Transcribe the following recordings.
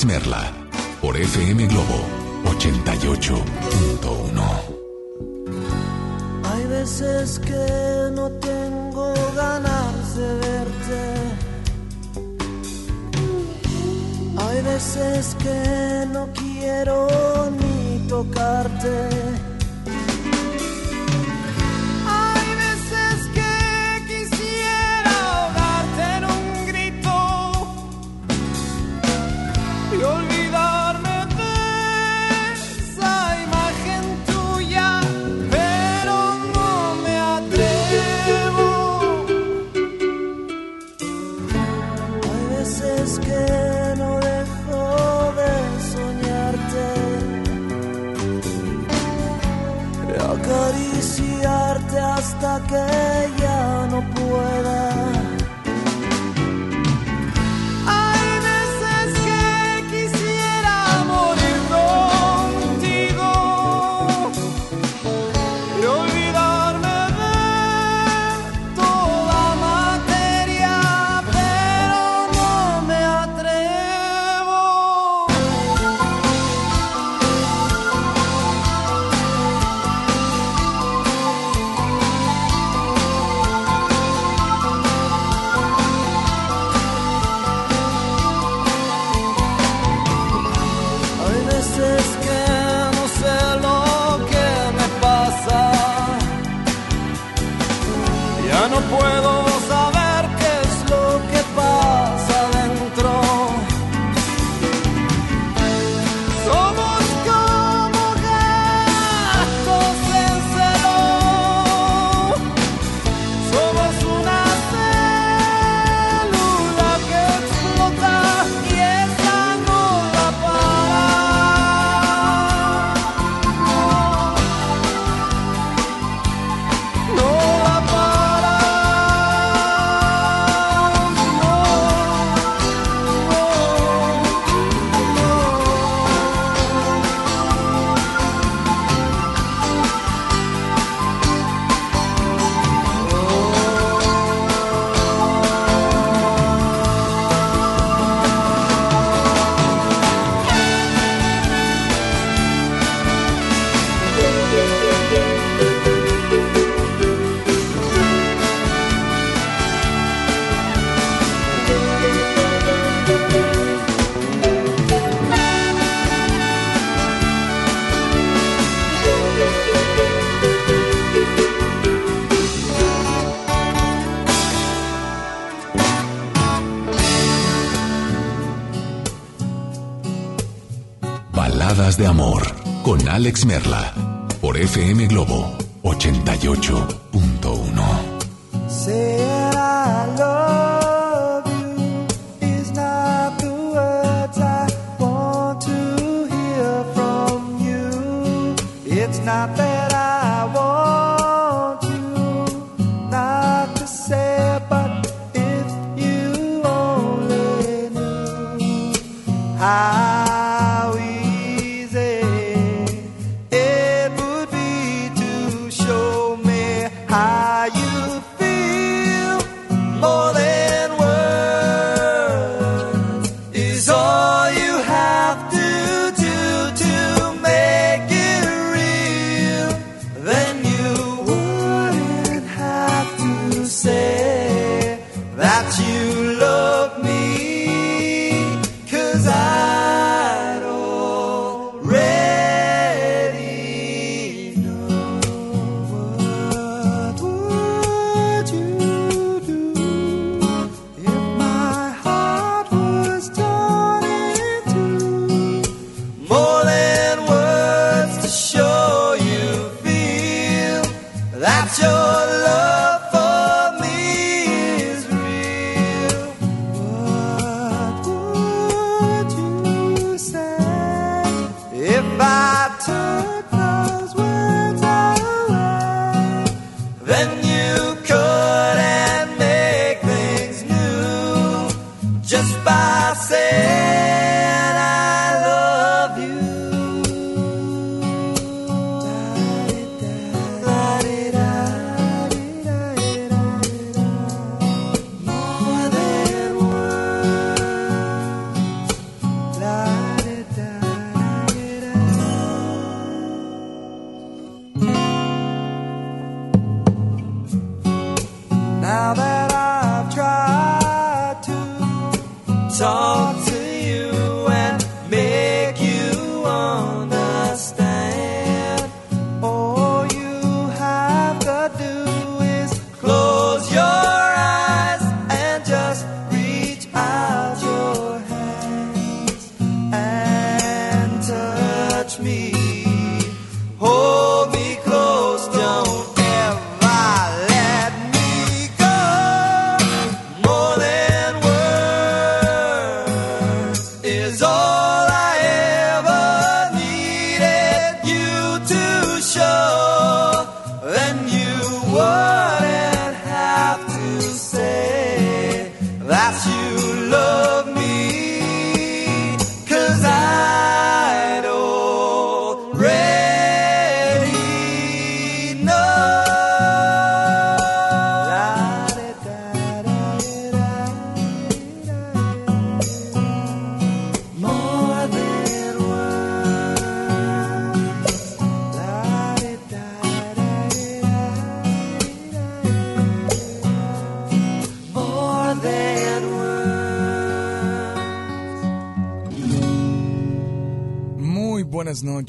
Alex Merla Alex Merla por FM Globo 88.1.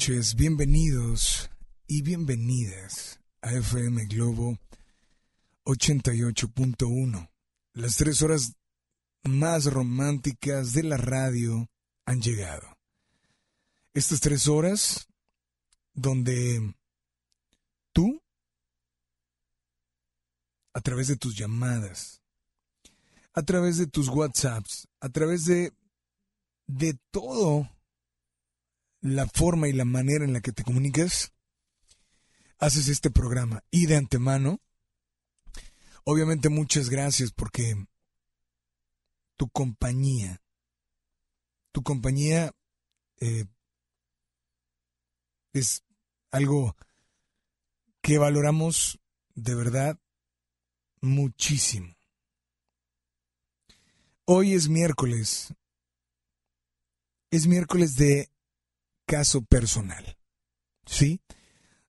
noches, bienvenidos y bienvenidas a FM Globo 88.1. Las tres horas más románticas de la radio han llegado. Estas tres horas donde tú, a través de tus llamadas, a través de tus WhatsApps, a través de, de todo la forma y la manera en la que te comunicas, haces este programa. Y de antemano, obviamente muchas gracias porque tu compañía, tu compañía eh, es algo que valoramos de verdad muchísimo. Hoy es miércoles. Es miércoles de caso personal. ¿Sí?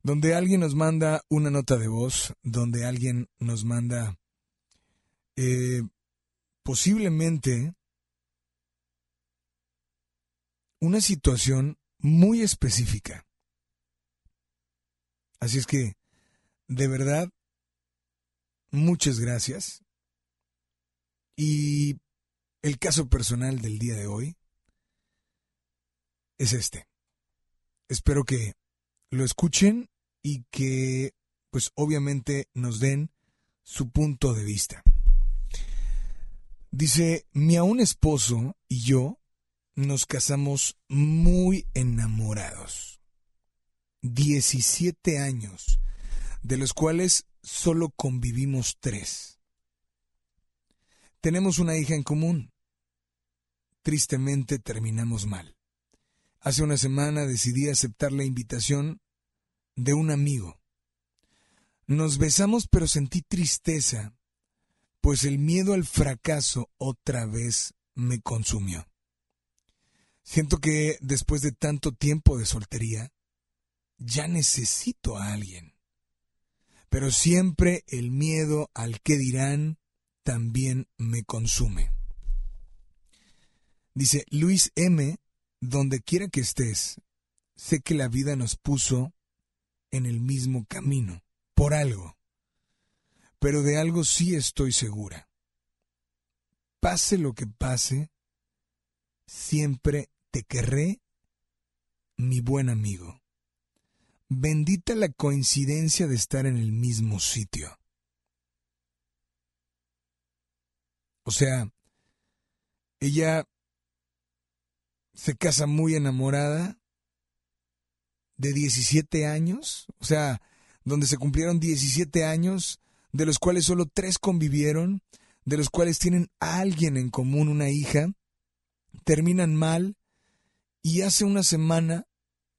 Donde alguien nos manda una nota de voz, donde alguien nos manda eh, posiblemente una situación muy específica. Así es que, de verdad, muchas gracias. Y el caso personal del día de hoy es este. Espero que lo escuchen y que, pues obviamente, nos den su punto de vista. Dice, mi aún esposo y yo nos casamos muy enamorados. 17 años, de los cuales solo convivimos tres. Tenemos una hija en común. Tristemente terminamos mal. Hace una semana decidí aceptar la invitación de un amigo. Nos besamos pero sentí tristeza, pues el miedo al fracaso otra vez me consumió. Siento que después de tanto tiempo de soltería, ya necesito a alguien. Pero siempre el miedo al que dirán también me consume. Dice Luis M., donde quiera que estés, sé que la vida nos puso en el mismo camino, por algo. Pero de algo sí estoy segura. Pase lo que pase, siempre te querré, mi buen amigo. Bendita la coincidencia de estar en el mismo sitio. O sea, ella se casa muy enamorada de 17 años, o sea, donde se cumplieron 17 años, de los cuales solo tres convivieron, de los cuales tienen alguien en común, una hija, terminan mal y hace una semana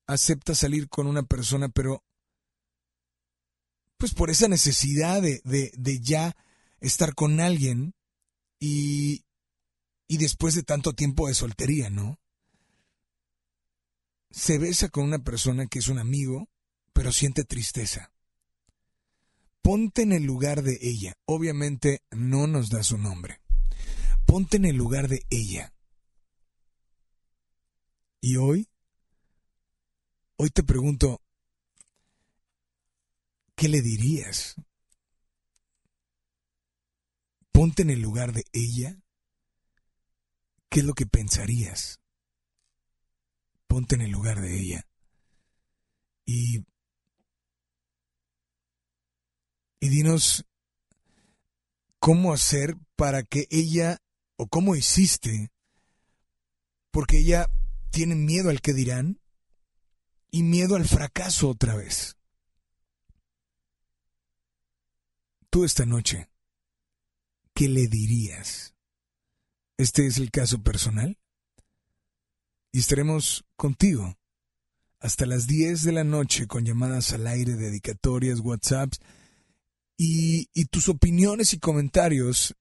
acepta salir con una persona, pero pues por esa necesidad de, de, de ya estar con alguien y, y después de tanto tiempo de soltería, ¿no? Se besa con una persona que es un amigo, pero siente tristeza. ponte en el lugar de ella. Obviamente no nos da su nombre. Ponte en el lugar de ella. Y hoy, hoy te pregunto, ¿qué le dirías? Ponte en el lugar de ella. ¿Qué es lo que pensarías? Ponte en el lugar de ella. Y, y dinos cómo hacer para que ella, o cómo hiciste, porque ella tiene miedo al que dirán y miedo al fracaso otra vez. Tú esta noche, ¿qué le dirías? Este es el caso personal. Y estaremos contigo hasta las 10 de la noche con llamadas al aire, dedicatorias, WhatsApps y, y tus opiniones y comentarios,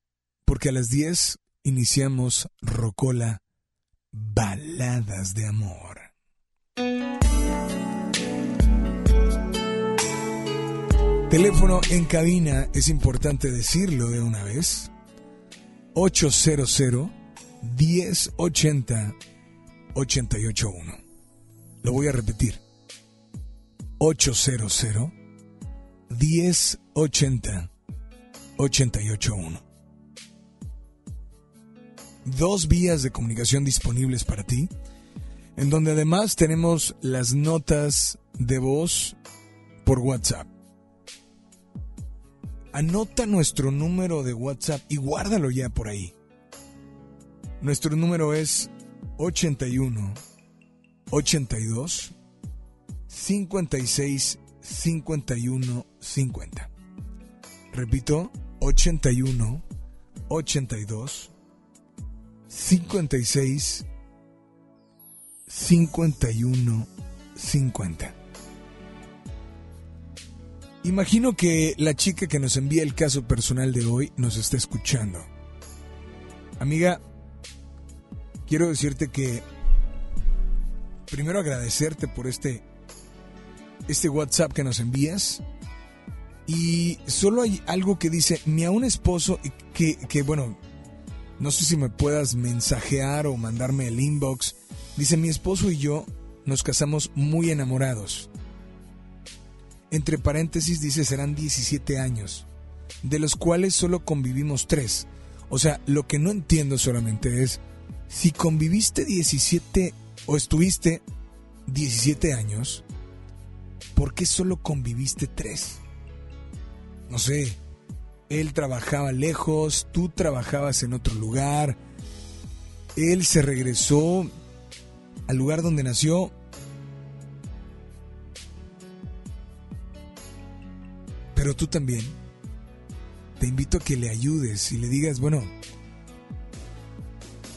porque a las 10 iniciamos Rocola Baladas de Amor. Teléfono en cabina, es importante decirlo de una vez. 800 1080 881. Lo voy a repetir. 800 1080 881. Dos vías de comunicación disponibles para ti, en donde además tenemos las notas de voz por WhatsApp. Anota nuestro número de WhatsApp y guárdalo ya por ahí. Nuestro número es 81 82 56 51 50. Repito, 81 82 56 51 50. Imagino que la chica que nos envía el caso personal de hoy nos está escuchando. Amiga, quiero decirte que primero agradecerte por este este WhatsApp que nos envías. Y solo hay algo que dice mi a un esposo que, que bueno no sé si me puedas mensajear o mandarme el inbox. Dice mi esposo y yo nos casamos muy enamorados entre paréntesis dice serán 17 años, de los cuales solo convivimos 3. O sea, lo que no entiendo solamente es, si conviviste 17 o estuviste 17 años, ¿por qué solo conviviste 3? No sé, él trabajaba lejos, tú trabajabas en otro lugar, él se regresó al lugar donde nació Pero tú también, te invito a que le ayudes y le digas, bueno,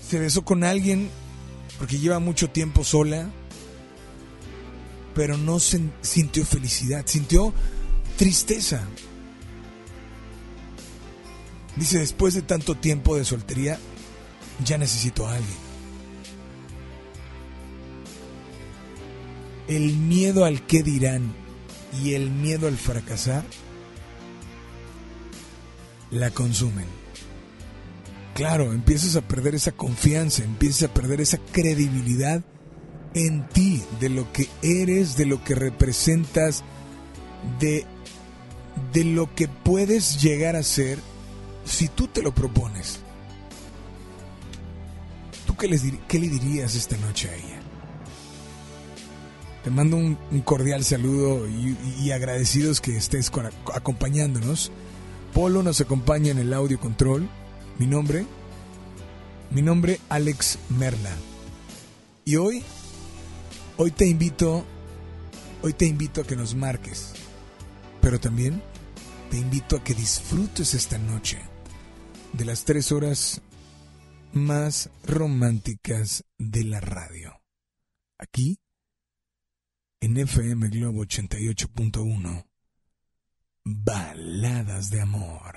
se besó con alguien porque lleva mucho tiempo sola, pero no sintió felicidad, sintió tristeza. Dice, después de tanto tiempo de soltería, ya necesito a alguien. El miedo al qué dirán y el miedo al fracasar la consumen. Claro, empiezas a perder esa confianza, empiezas a perder esa credibilidad en ti, de lo que eres, de lo que representas, de, de lo que puedes llegar a ser si tú te lo propones. ¿Tú qué, les qué le dirías esta noche a ella? Te mando un, cordial saludo y, agradecidos que estés acompañándonos Polo nos acompaña en el audio control. Mi nombre, mi nombre Alex Merla. Y hoy, hoy te invito, hoy te invito a que nos marques, pero también te invito a que disfrutes esta noche de las tres horas más románticas de la radio. Aquí, en FM Globo 88.1 Baladas de Amor.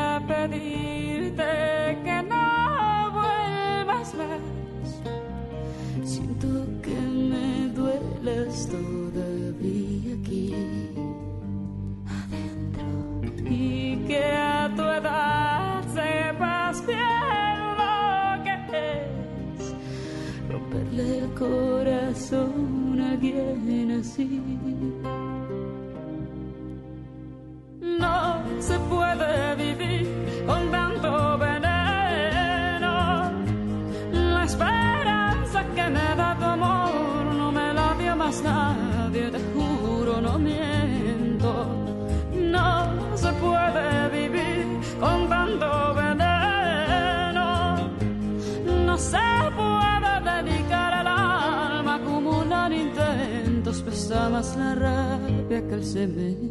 pedirte que no vuelvas más. Siento que me dueles todavía aquí adentro y que a tu edad sepas bien lo que es romperle el corazón a alguien así. No se puede vivir con tanto veneno. La esperanza que me da tu amor no me la dio más nadie, te juro, no miento. No se puede vivir con tanto veneno. No se puede dedicar el alma a acumular intentos, pesa más la rabia que el cemento.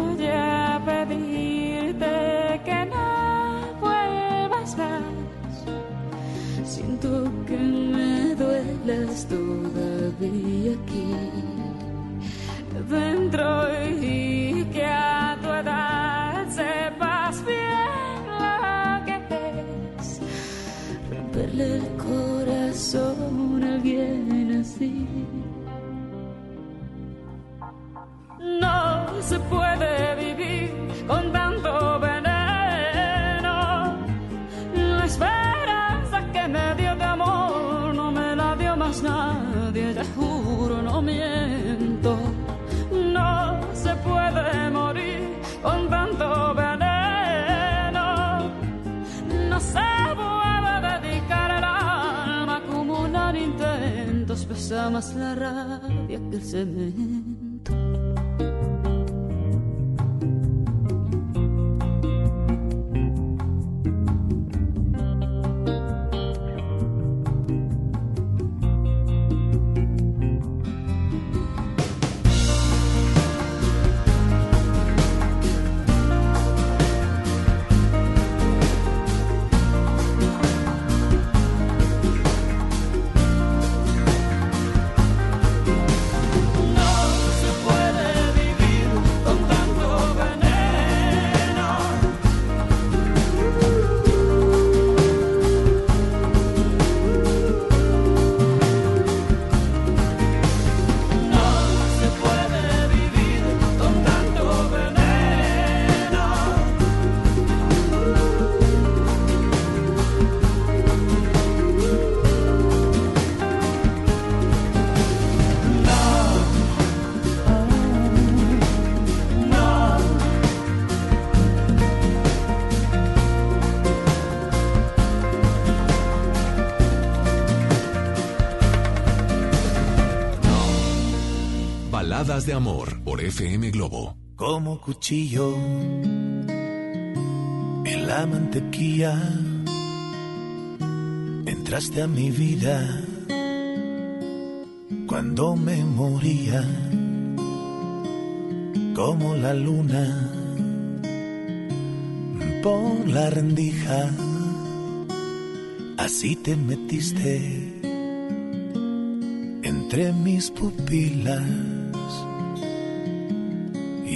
todavía aquí dentro y que a tu edad sepas bien lo que es romperle el corazón a alguien así. No se puede más la rabia que el cemento. De amor por FM Globo. como cuchillo en la mantequilla. Entraste a mi vida cuando me moría, como la luna por la rendija. Así te metiste entre mis pupilas.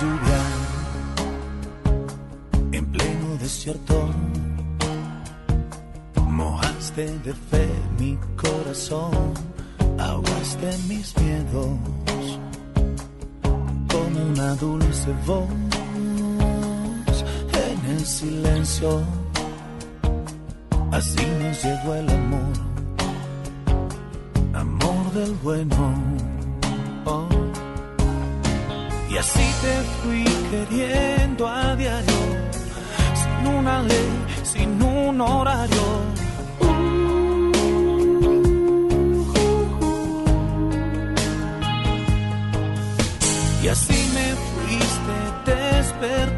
lluvia en pleno desierto mojaste de fe mi corazón, ahogaste mis miedos como una dulce voz en el silencio. Así nos llegó el amor, amor del bueno. Oh. Y así te fui queriendo a diario, sin una ley, sin un horario. Y así me fuiste despertando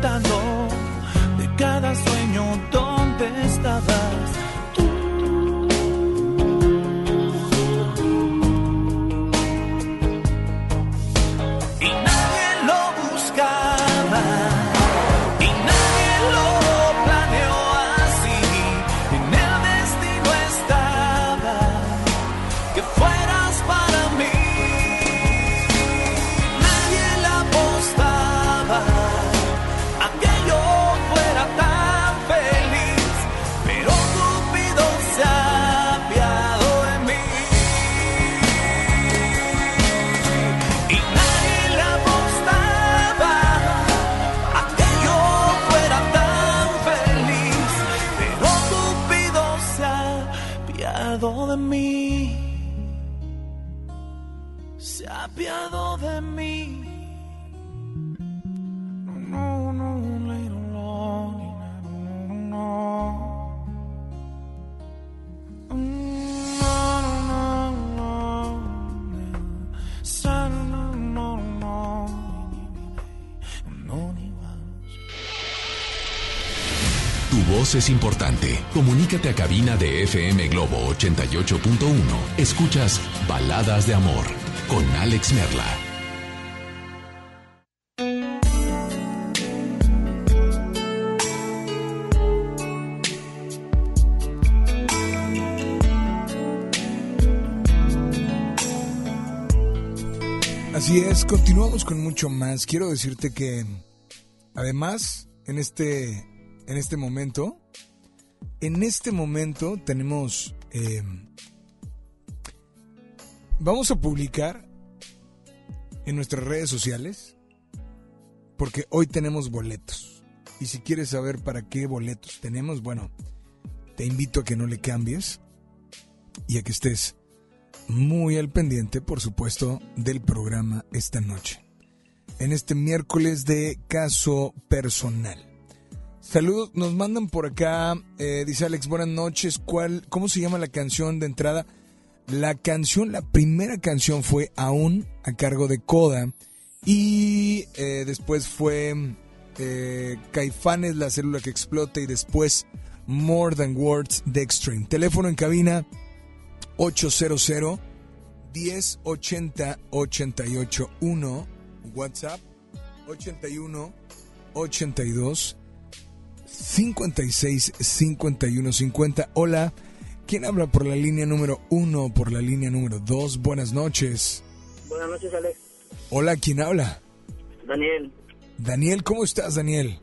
es importante. Comunícate a cabina de FM Globo 88.1. Escuchas Baladas de Amor con Alex Merla. Así es, continuamos con mucho más. Quiero decirte que además en este en este momento en este momento tenemos eh, vamos a publicar en nuestras redes sociales porque hoy tenemos boletos. Y si quieres saber para qué boletos tenemos, bueno, te invito a que no le cambies y a que estés muy al pendiente, por supuesto, del programa esta noche. En este miércoles de caso personal. Saludos, nos mandan por acá, eh, dice Alex, buenas noches, ¿cuál, ¿cómo se llama la canción de entrada? La canción, la primera canción fue Aún a cargo de Coda y eh, después fue eh, Caifanes, la célula que explota y después More Than Words de Extreme. Teléfono en cabina 800 1080 881 WhatsApp 81 82 56 51 50. Hola, ¿Quién habla por la línea número uno o por la línea número dos? Buenas noches. Buenas noches, Alex. Hola, ¿quién habla? Daniel, Daniel, ¿cómo estás, Daniel?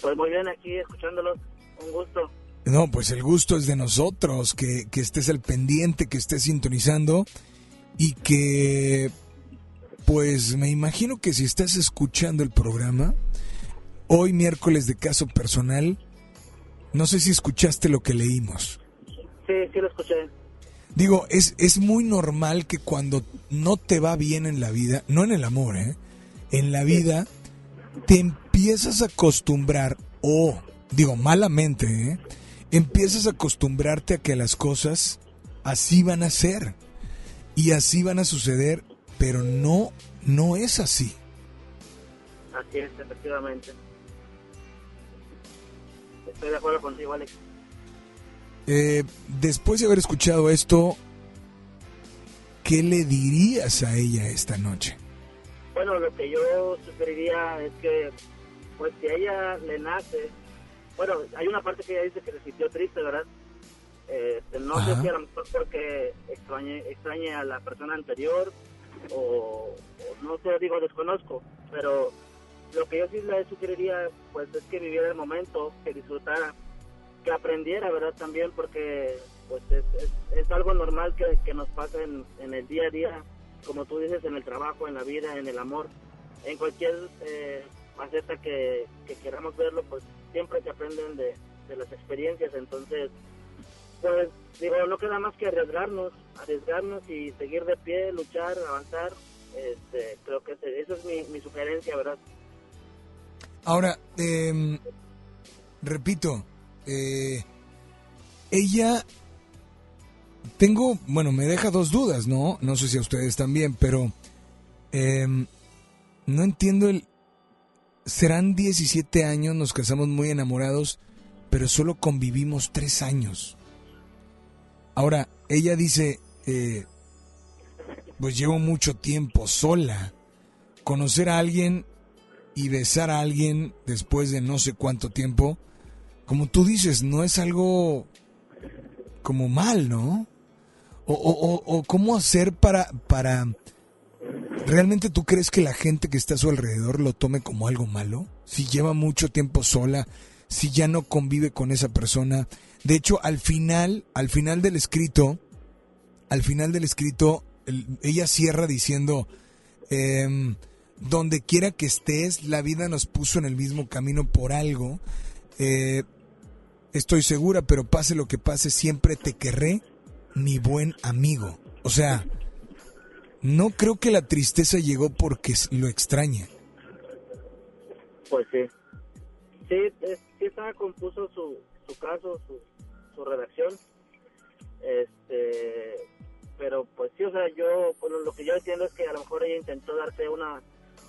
pues muy bien aquí escuchándolos. Un gusto. No, pues el gusto es de nosotros, que, que estés al pendiente, que estés sintonizando y que, pues me imagino que si estás escuchando el programa, hoy miércoles de caso personal, no sé si escuchaste lo que leímos. Sí, sí lo escuché. Digo, es, es muy normal que cuando no te va bien en la vida, no en el amor, ¿eh? en la vida, te empiezas a acostumbrar, o, digo, malamente, ¿eh? empiezas a acostumbrarte a que las cosas así van a ser y así van a suceder, pero no, no es así. Así es, efectivamente. Estoy de acuerdo contigo, Alex. Eh, después de haber escuchado esto, ¿qué le dirías a ella esta noche? Bueno, lo que yo sugeriría es que, pues si a ella le nace, bueno, hay una parte que ella dice que se sintió triste, ¿verdad? Este, no Ajá. sé si a lo mejor porque extrañe, extrañe a la persona anterior o, o no sé, digo, desconozco, pero lo que yo sí le sugeriría, pues es que viviera el momento, que disfrutara, que aprendiera, ¿verdad? También porque pues es, es, algo normal que, que nos pasa en, en el día a día, como tú dices, en el trabajo, en la vida, en el amor, en cualquier eh, faceta que, que queramos verlo, pues siempre se aprenden de, de las experiencias, entonces, pues digo, no queda más que arriesgarnos, arriesgarnos y seguir de pie, luchar, avanzar, este, creo que esa es mi sugerencia, ¿verdad? Ahora, em, repito, eh, ella, tengo, bueno, me deja dos dudas, ¿no? No sé si a ustedes también, pero em, no entiendo el... Serán 17 años, nos casamos muy enamorados, pero solo convivimos tres años. Ahora, ella dice, eh, pues llevo mucho tiempo sola. Conocer a alguien y besar a alguien después de no sé cuánto tiempo, como tú dices, no es algo como mal, ¿no? O, o- o- o cómo hacer para, para... ¿Realmente tú crees que la gente que está a su alrededor lo tome como algo malo? Si lleva mucho tiempo sola, si ya no convive con esa persona. De hecho, al final, al final del escrito, al final del escrito, el- ella cierra diciendo, em, donde quiera que estés, la vida nos puso en el mismo camino por algo. Eh, estoy segura, pero pase lo que pase, siempre te querré, mi buen amigo. O sea, no creo que la tristeza llegó porque lo extraña. Pues sí. Sí, sí estaba confuso su, su caso, su, su redacción. Este, pero pues sí, o sea, yo, bueno, lo que yo entiendo es que a lo mejor ella intentó darse una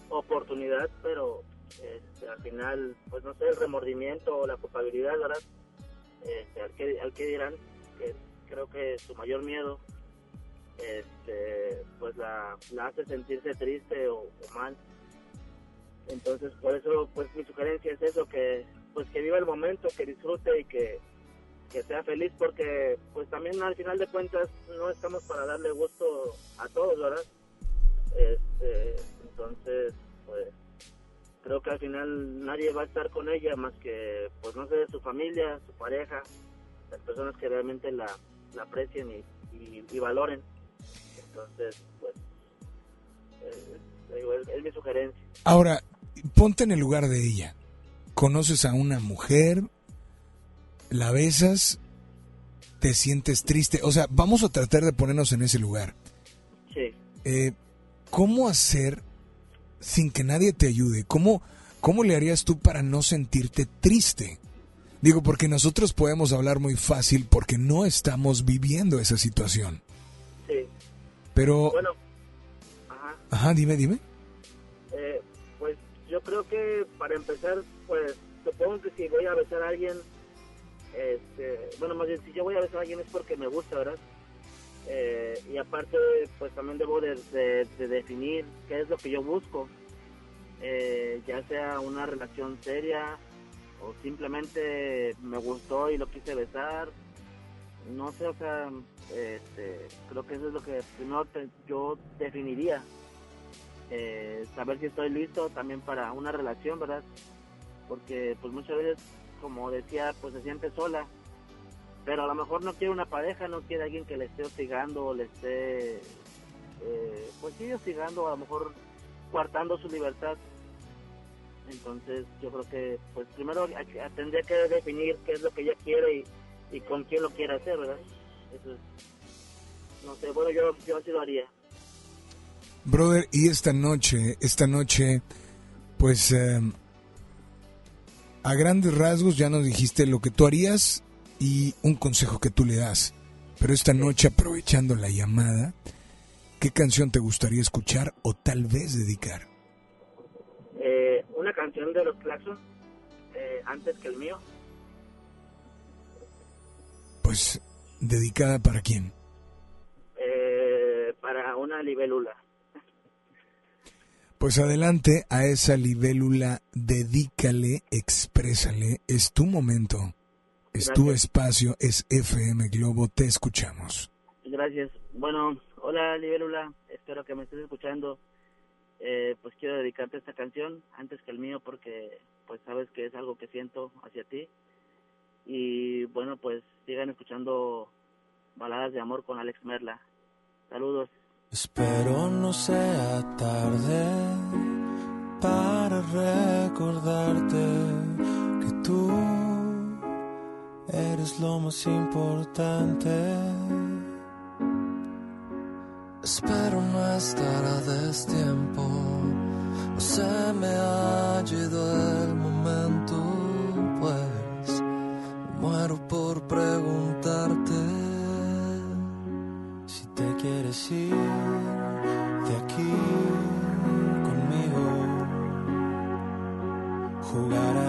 oportunidad, pero este, al final, pues no sé, el remordimiento o la culpabilidad, ¿verdad? Este, al, que, al que dirán, que creo que su mayor miedo, este, pues la, la hace sentirse triste o, mal. Entonces, por eso, pues mi sugerencia es eso, que pues que viva el momento, que disfrute y que, que sea feliz, porque pues también al final de cuentas no estamos para darle gusto a todos, ¿verdad? Este, entonces, pues creo que al final nadie va a estar con ella más que, pues no sé, su familia, su pareja, las personas que realmente la, la aprecien y, y, y valoren. Entonces, pues, eh, digo, es- es mi sugerencia. Ahora, ponte en el lugar de ella. Conoces a una mujer, la besas, te sientes triste. O sea, vamos a tratar de ponernos en ese lugar. Sí. Eh, ¿Cómo hacer sin que nadie te ayude? ¿Cómo, ¿Cómo le harías tú para no sentirte triste? Digo, porque nosotros podemos hablar muy fácil porque no estamos viviendo esa situación. Sí. Pero, Bueno, ajá. ajá, dime, dime. Eh, pues yo creo que para empezar, pues supongo que si voy a besar a alguien, este, bueno, más bien si yo voy a besar a alguien es porque me gusta, ¿verdad? Eh, y aparte, pues también debo de, de- de definir qué es lo que yo busco, Eh, ya sea una relación seria o simplemente me gustó y lo quise besar. no sé, o sea, este, creo que eso es lo que primero yo definiría. Eh, saber si estoy listo también para una relación, ¿verdad? Porque pues muchas veces, como decía, pues se siente sola. Pero a lo mejor no quiere una pareja, no quiere alguien que le esté hostigando o le esté, eh, pues sí, hostigando, a lo mejor coartando su libertad. Entonces yo creo que pues primero tendría que definir qué es lo que ella quiere y, con quién lo quiere hacer, ¿verdad? Eso es, no sé, bueno, yo, yo así lo haría. Brother, y esta noche, esta noche, pues eh, a grandes rasgos ya nos dijiste lo que tú harías y un consejo que tú le das. Pero esta noche, aprovechando la llamada, ¿qué canción te gustaría escuchar o tal vez dedicar? Eh, una canción de los Claxons, eh, antes que el mío, Pues, ¿dedicada para quién? eh, para una libélula. Pues adelante a esa libélula, dedícale, exprésale, es tu momento, es tu espacio, es FM Globo, te escuchamos. Gracias. Bueno, hola libélula, espero que me estés escuchando. Eh, pues quiero dedicarte esta canción antes que el mío porque pues sabes que es algo que siento hacia ti. Y bueno, pues sigan escuchando baladas de amor con Alex Merla. Saludos. Espero no sea tarde para recordarte eres lo más importante. Espero no estar a destiempo, no se me ha ido el momento, pues muero por preguntarte. Si te quieres ir de aquí conmigo, jugar a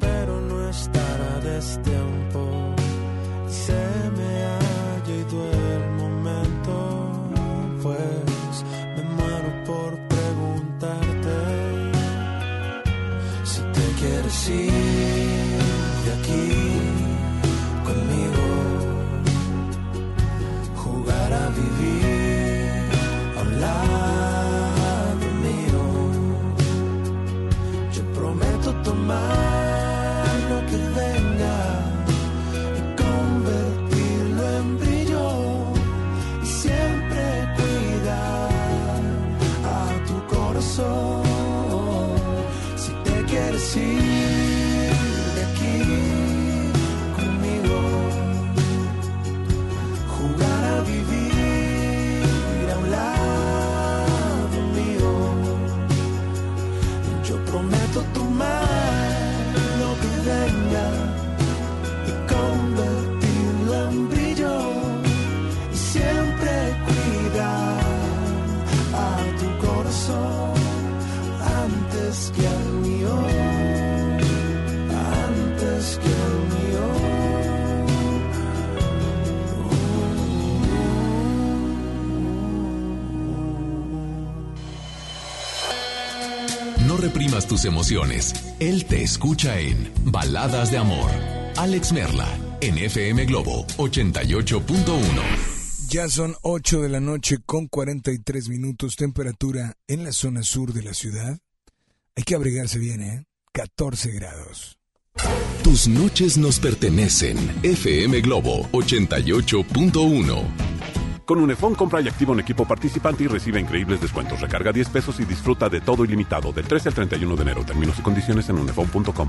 Y espero no estar a destiempo. Y tus emociones. Él te escucha en Baladas de Amor. Alex Merla, en FM Globo 88.1. Ya son 8 de la noche con 43 minutos, temperatura en la zona sur de la ciudad. Hay que abrigarse bien, ¿eh? 14 grados. Tus noches nos pertenecen. FM Globo 88.1. Con Unifón compra y activa un equipo participante y recibe increíbles descuentos. Recarga 10 pesos y disfruta de todo ilimitado del 13 al 31 de enero. Términos y condiciones en unifón.com.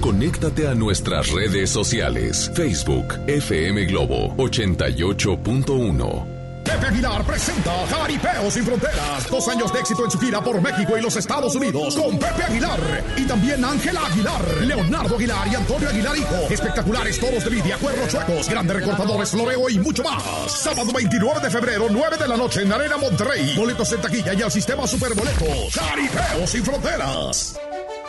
Conéctate a nuestras redes sociales. Facebook FM Globo 88.1. Pepe Aguilar presenta Jaripeo sin Fronteras. Dos años de éxito en su gira por México y los Estados Unidos con Pepe Aguilar. Y también Ángela Aguilar, Leonardo Aguilar y Antonio Aguilar Hijo. Espectaculares toros de lidia, cuernos chuecos, grandes recortadores, floreo y mucho más. Sábado 29 de febrero, 9 de la noche en Arena Monterrey. Boletos en taquilla y al sistema Superboletos. Jaripeo sin Fronteras.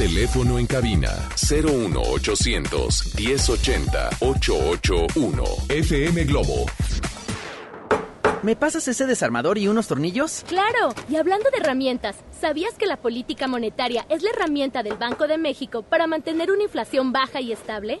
Teléfono en cabina 01800 1080 881 FM Globo. ¿Me pasas ese desarmador y unos tornillos? Claro, y hablando de herramientas, ¿sabías que la política monetaria es la herramienta del Banco de México para mantener una inflación baja y estable?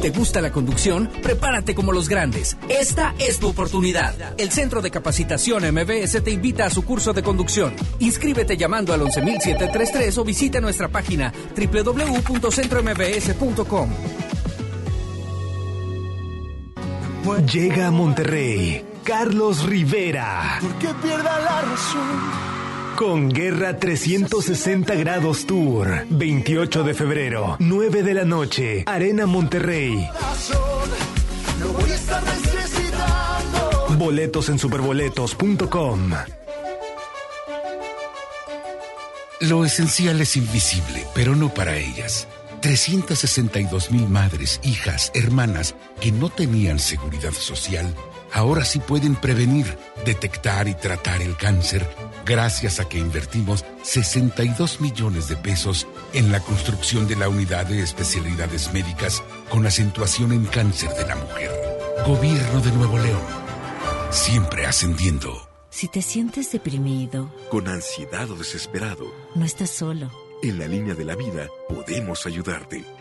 ¿Te gusta la conducción? Prepárate como los grandes. Esta es tu oportunidad. El Centro de Capacitación MBS te invita a su curso de conducción. Inscríbete llamando al 11733 o visita nuestra página www.centrombs.com. Llega a Monterrey Carlos Rivera. Porque pierda la razón. Con Guerra 360 Grados Tour. 28 de febrero, 9 de la noche, Arena Monterrey. Boletos en superboletos.com. Lo esencial es invisible, pero no para ellas. 362 mil madres, hijas, hermanas que no tenían seguridad social, ahora sí pueden prevenir, detectar y tratar el cáncer gracias a que invertimos 62 millones de pesos en la construcción de la unidad de especialidades médicas con acentuación en cáncer de la mujer. Gobierno de Nuevo León. Siempre ascendiendo. Si te sientes deprimido, con ansiedad o desesperado, no estás solo. En la línea de la vida podemos ayudarte.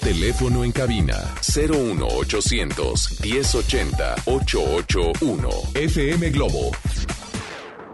Teléfono en cabina 01800 1080 881 FM Globo.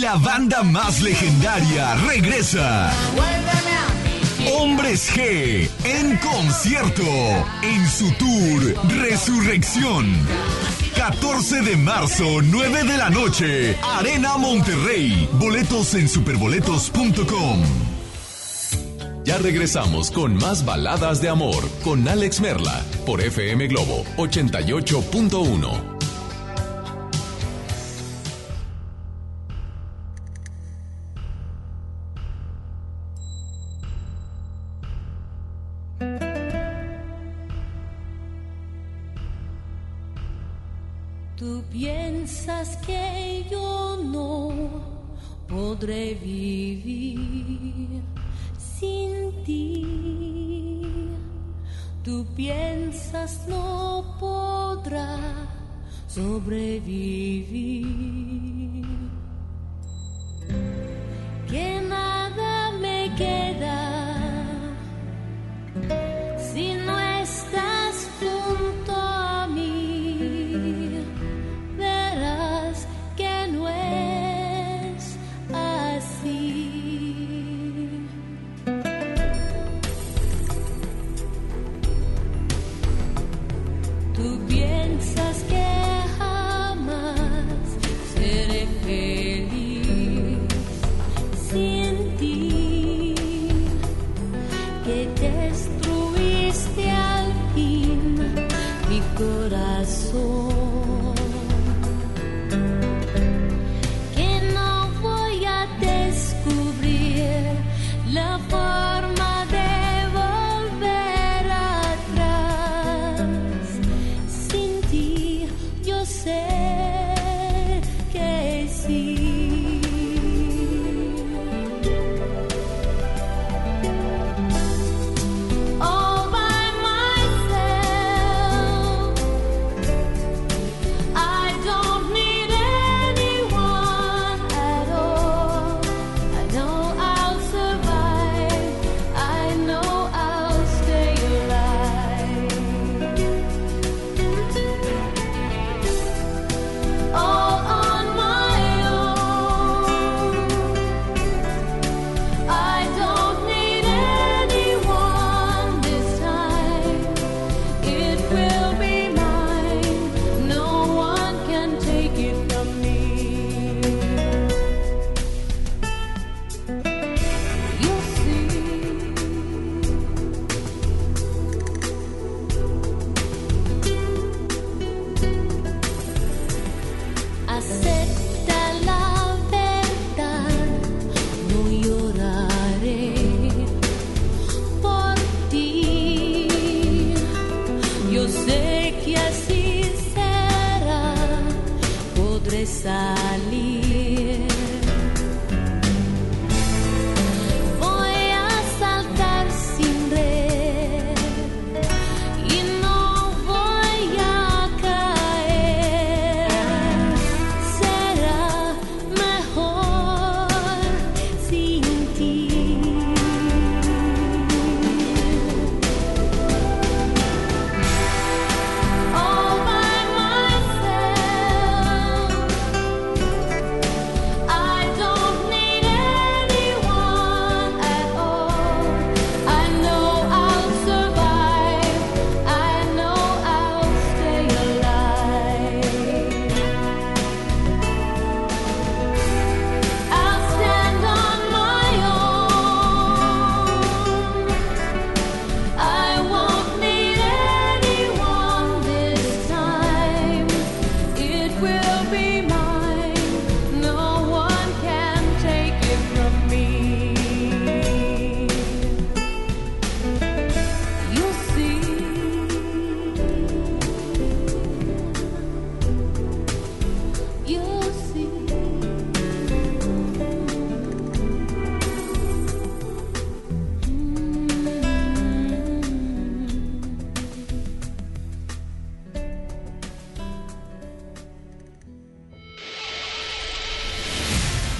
La banda más legendaria regresa. Hombres G en concierto en su tour Resurrección. 14 de marzo, 9 de la noche, Arena Monterrey. Boletos en superboletos.com. Ya regresamos con más baladas de amor con Alex Merla por FM Globo 88.1. podré vivir sin ti. Tú piensas no podrá sobrevivir.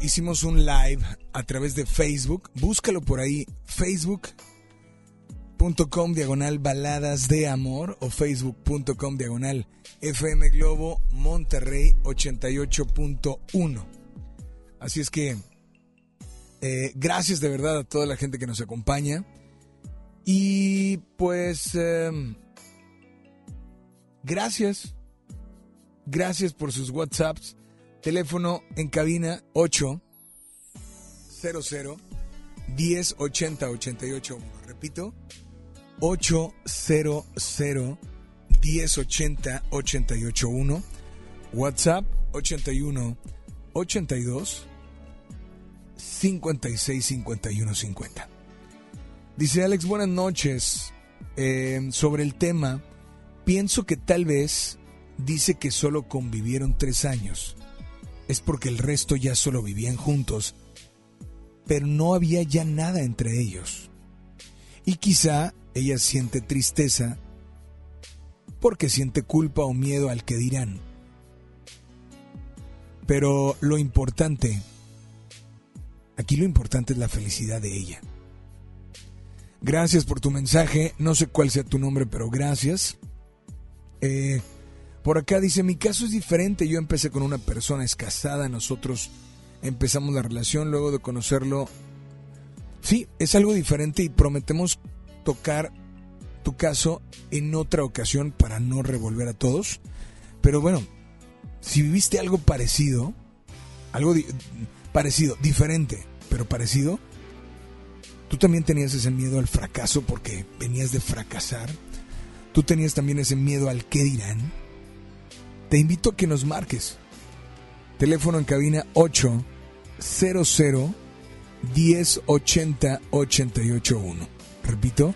Hicimos un live a través de Facebook. Búscalo por ahí, facebook.com diagonal baladas de amor o facebook.com diagonal FM Globo Monterrey 88.1. Así es que eh, gracias de verdad a toda la gente que nos acompaña. Y pues em, gracias. Gracias por sus WhatsApps. Teléfono en cabina 800 1080 881. Repito, 800 1080 881. WhatsApp 81 82 56 51 50. Dice Alex, buenas noches. Eh, sobre el tema, pienso que tal vez dice que solo convivieron tres años. Es porque el resto ya solo vivían juntos, pero no había ya nada entre ellos. Y quizá ella siente tristeza porque siente culpa o miedo al que dirán. Pero lo importante, aquí lo importante es la felicidad de ella. Gracias por tu mensaje, no sé cuál sea tu nombre, pero gracias. Eh, por acá dice, mi caso es diferente, yo empecé con una persona, es casada, nosotros empezamos la relación luego de conocerlo. Sí, es algo diferente y prometemos tocar tu caso en otra ocasión para no revolver a todos. Pero bueno, si viviste algo parecido, algo di- parecido, diferente, pero parecido, tú también tenías ese miedo al fracaso porque venías de fracasar. Tú tenías también ese miedo al qué dirán. Te invito a que nos marques. Teléfono en cabina 800 1080 881. Repito,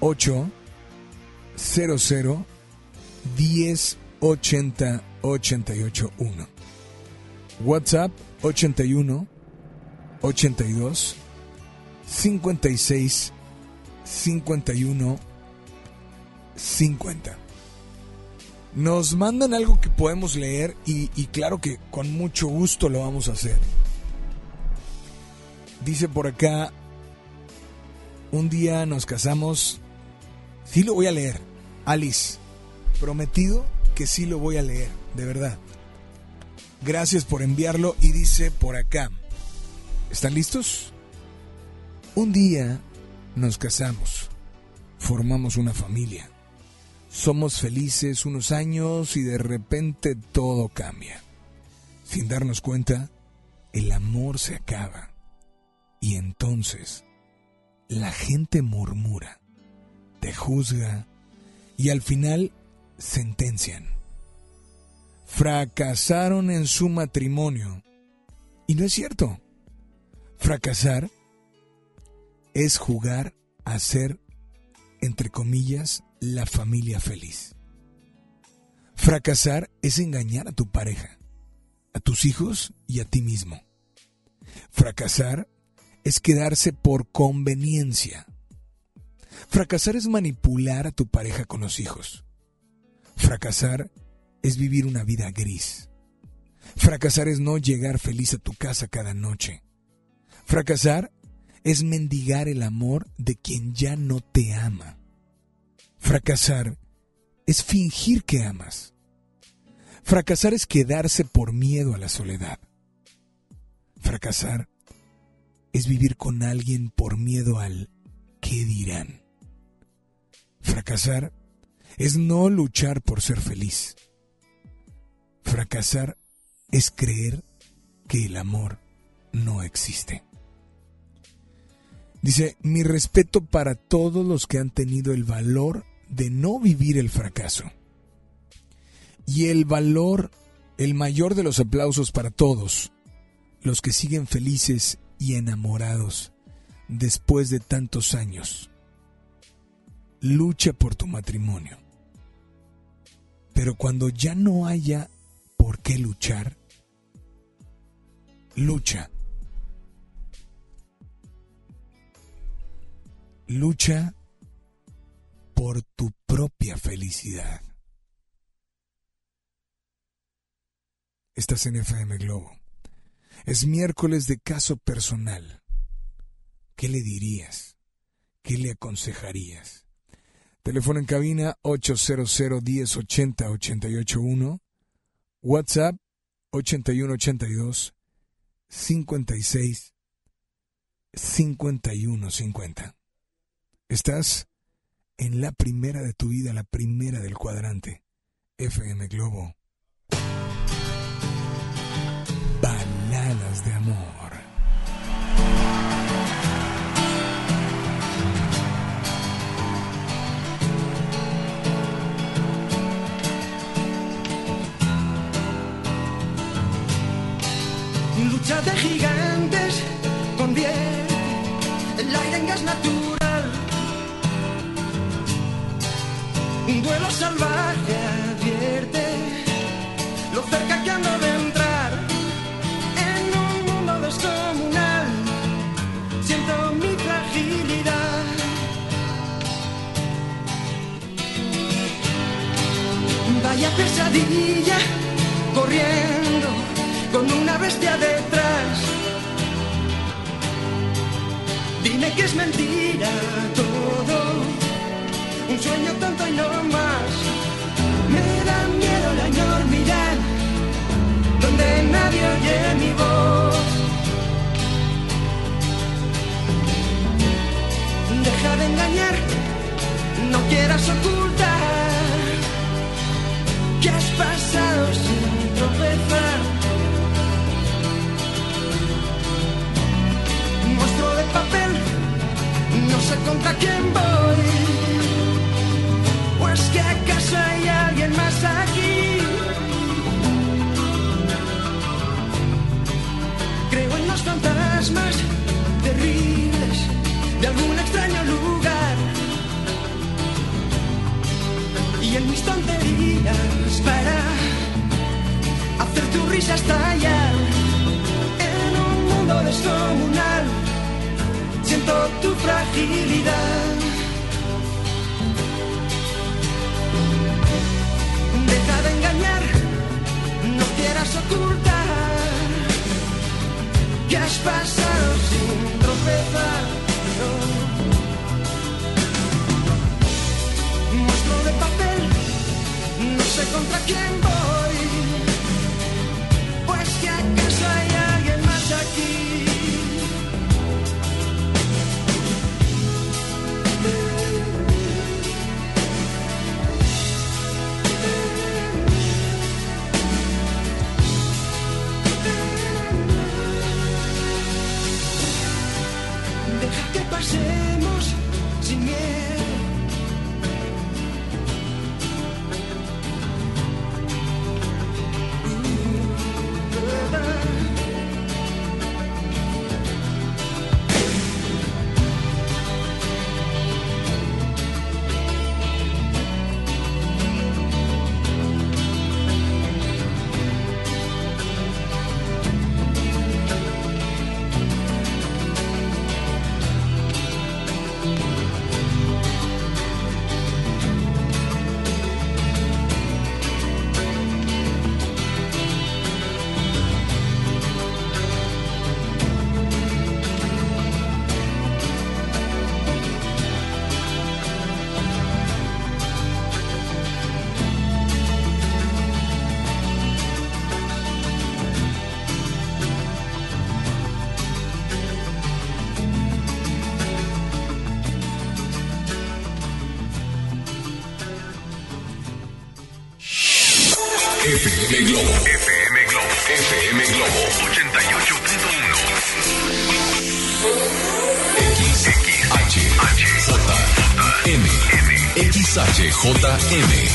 800 1080 881. WhatsApp 81 82 56 51 50. Nos mandan algo que podemos leer y, claro que con mucho gusto lo vamos a hacer. Dice por acá, un día nos casamos, sí lo voy a leer, Alice, prometido que sí lo voy a leer, de verdad. Gracias por enviarlo y dice por acá, ¿están listos? Un día nos casamos, formamos una familia, somos felices unos años y de repente todo cambia. Sin darnos cuenta, el amor se acaba y entonces la gente murmura, te juzga y al final sentencian. Fracasaron en su matrimonio. Y no es cierto. Fracasar es jugar a ser, entre comillas, la familia feliz. Fracasar es engañar a tu pareja, a tus hijos y a ti mismo. Fracasar es quedarse por conveniencia. Fracasar es manipular a tu pareja con los hijos. Fracasar es vivir una vida gris. Fracasar es no llegar feliz a tu casa cada noche. Fracasar es mendigar el amor de quien ya no te ama. Fracasar es fingir que amas. Fracasar es quedarse por miedo a la soledad. Fracasar es vivir con alguien por miedo al qué dirán. Fracasar es no luchar por ser feliz. Fracasar es creer que el amor no existe. Dice, mi respeto para todos los que han tenido el valor de no vivir el fracaso. Y el valor, el mayor de los aplausos para todos, los que siguen felices y enamorados después de tantos años. Lucha por tu matrimonio. Pero cuando ya no haya por qué luchar, lucha. Lucha por tu propia felicidad. Estás en FM Globo. Es miércoles de caso personal. ¿Qué le dirías? ¿Qué le aconsejarías? Teléfono en cabina 800 1080 881. WhatsApp 8182 56 5150. Estás en la primera de tu vida, la primera del cuadrante. FM Globo. Baladas de amor. Lucha de gigantes convierte el aire en gas natural. Un duelo salvaje advierte lo cerca que ando de entrar en un mundo descomunal. Siento mi fragilidad. Vaya pesadilla corriendo con una bestia detrás. Dime que es mentira todo, un sueño tonto y no más. Me da miedo la enormidad, donde nadie oye mi voz. Deja de engañar, no quieras ocultar que has pasado sin tropezar. monstruo de papel, no sé contra quién voy. Que acaso hay alguien más aquí. Creo en los fantasmas terribles de algún extraño lugar. Y en mis tonterías para hacer tu risa estallar en un mundo descomunal. Siento tu fragilidad.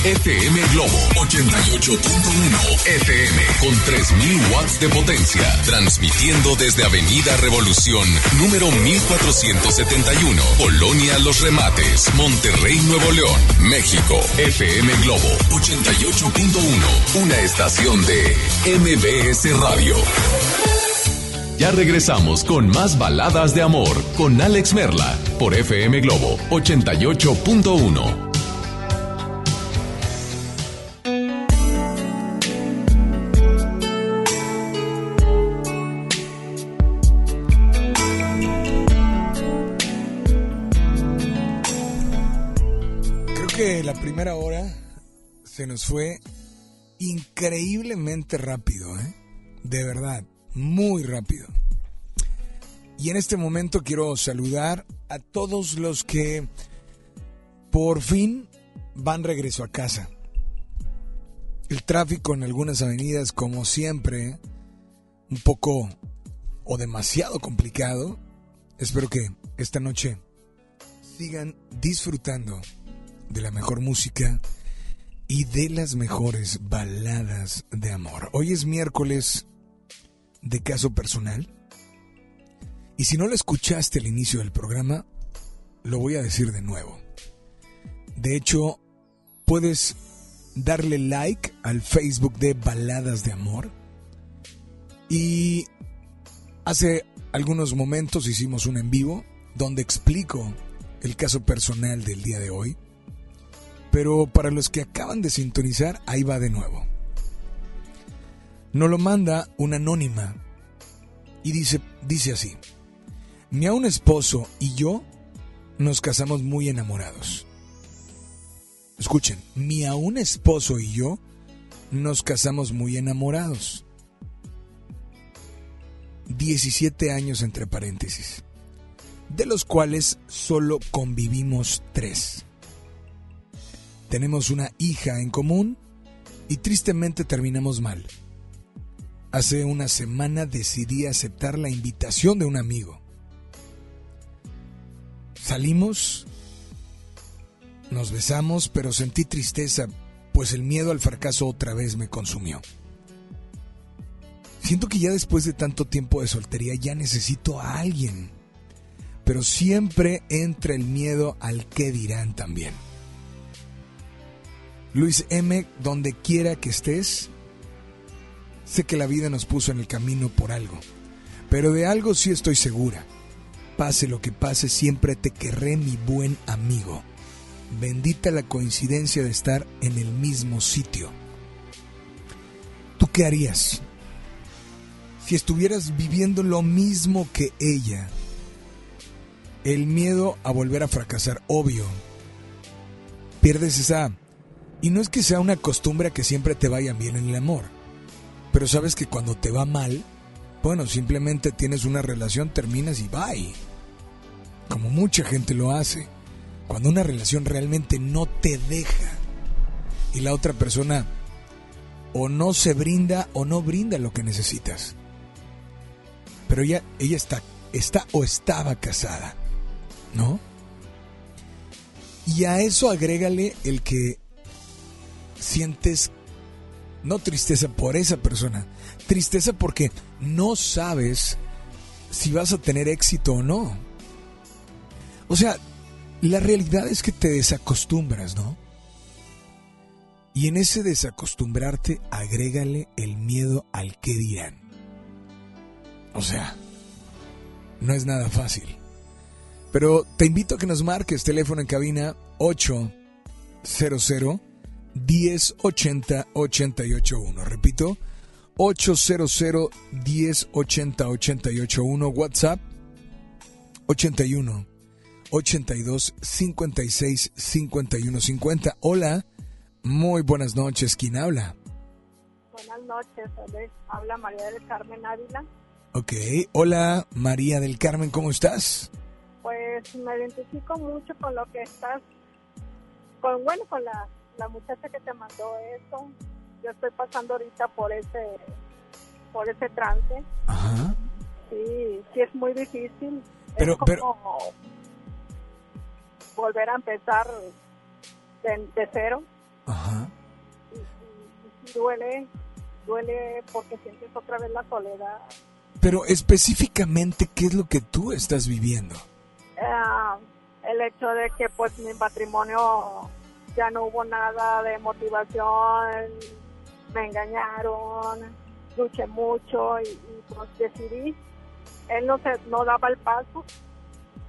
FM Globo 88.1 FM con 3000 watts de potencia, transmitiendo desde Avenida Revolución, número 1471, Colonia Los Remates, Monterrey, Nuevo León, México. FM Globo 88.1, una estación de MBS Radio. Ya regresamos con más baladas de amor con Alex Merla por FM Globo 88.1. fue increíblemente rápido, ¿eh? De verdad, muy rápido. Y en este momento quiero saludar a todos los que por fin van regreso a casa. El tráfico en algunas avenidas, como siempre, un poco o demasiado complicado. Espero que esta noche sigan disfrutando de la mejor música y de las mejores baladas de amor. Hoy es miércoles de caso personal. Y si no lo escuchaste al inicio del programa, lo voy a decir de nuevo. De hecho, puedes darle like al Facebook de Baladas de Amor. Y hace algunos momentos hicimos un en vivo donde explico el caso personal del día de hoy. Pero para los que acaban de sintonizar, ahí va de nuevo. Nos lo manda una anónima y dice, dice así. Mi un esposo y yo nos casamos muy enamorados. Escuchen, mi un esposo y yo nos casamos muy enamorados. 17 años entre paréntesis, de los cuales solo convivimos tres. Tenemos una hija en común y tristemente terminamos mal. Hace una semana decidí aceptar la invitación de un amigo. Salimos, nos besamos, pero sentí tristeza, pues el miedo al fracaso otra vez me consumió. Siento que ya después de tanto tiempo de soltería ya necesito a alguien, pero siempre entra el miedo al qué dirán también. Luis M., donde quiera que estés, sé que la vida nos puso en el camino por algo, pero de algo sí estoy segura. Pase lo que pase, siempre te querré mi buen amigo. Bendita la coincidencia de estar en el mismo sitio. ¿Tú qué harías? Si estuvieras viviendo lo mismo que ella, el miedo a volver a fracasar, obvio. Pierdes esa... Y no es que sea una costumbre que siempre te vaya bien en el amor, pero sabes que cuando te va mal, bueno, simplemente tienes una relación, terminas y bye. Como mucha gente lo hace. Cuando una relación realmente no te deja y la otra persona o no se brinda o no brinda lo que necesitas. Pero ella, ella está, está o estaba casada, ¿no? Y a eso agrégale el que sientes no tristeza por esa persona, tristeza porque no sabes si vas a tener éxito o no. O sea, la realidad es que te desacostumbras, ¿no? Y en ese desacostumbrarte, agrégale el miedo al que dirán. O sea, no es nada fácil. Pero te invito a que nos marques teléfono en cabina 800 1080 881. Repito, 800 1080 881. WhatsApp 81 82 56 51 50. Hola, muy buenas noches. ¿Quién habla? Buenas noches, Alex. habla María del Carmen Ávila. Ok, hola María del Carmen, ¿cómo estás? Pues me identifico mucho con lo que estás, con bueno, con la, la muchacha que te mandó eso. Yo estoy pasando ahorita por ese, por ese trance. Ajá. Sí, sí es muy difícil. Pero, es como pero, volver a empezar de, de cero. ajá. Y, y sí duele, duele porque sientes otra vez la soledad. Pero específicamente, ¿qué es lo que tú estás viviendo? Ah, el hecho de que pues mi matrimonio ya no hubo nada de motivación, me engañaron, luché mucho y, pues decidí, él no se no daba el paso,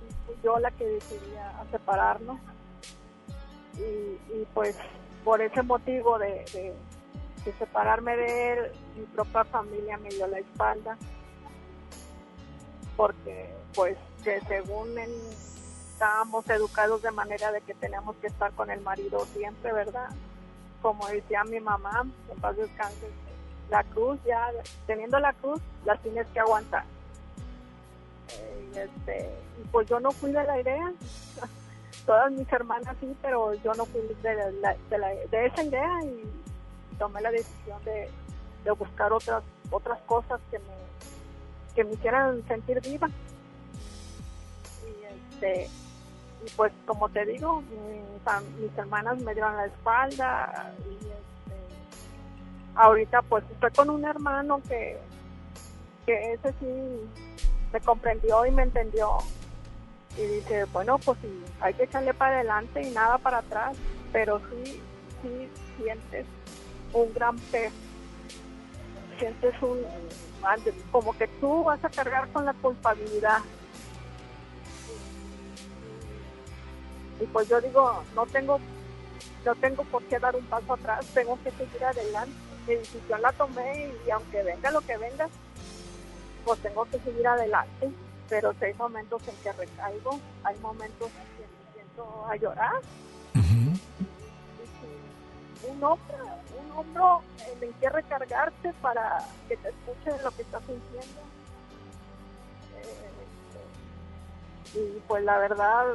y fui yo la que decidí a, separarnos y, pues por ese motivo de, de, separarme de él, mi propia familia me dio la espalda porque pues que según él estábamos educados de manera de que tenemos que estar con el marido siempre, ¿verdad? Como decía mi mamá, en paz descanse, la cruz ya, teniendo la cruz, la tienes que aguantar. Eh, este, pues yo no fui de la idea, todas mis hermanas sí, pero yo no fui de, la- de la- de esa idea y tomé la decisión de, de buscar otras otras cosas que me que me hicieran sentir viva y este y pues como te digo mis, mis hermanas me dieron la espalda y este, ahorita pues estoy con un hermano que que ese sí me comprendió y me entendió. Y dice bueno pues sí hay que echarle para adelante y nada para atrás pero sí sí sientes un gran peso. Sientes un como que tú vas a cargar con la culpabilidad y pues yo digo no tengo no tengo por qué dar un paso atrás tengo que seguir adelante. Mi decisión la tomé y aunque venga lo que venga pues tengo que seguir adelante. Pero si hay momentos en que recaigo hay momentos en que me siento a llorar. Un hombro, un hombro en que recargarte para que te escuche lo que estás sintiendo. Eh, y pues la verdad,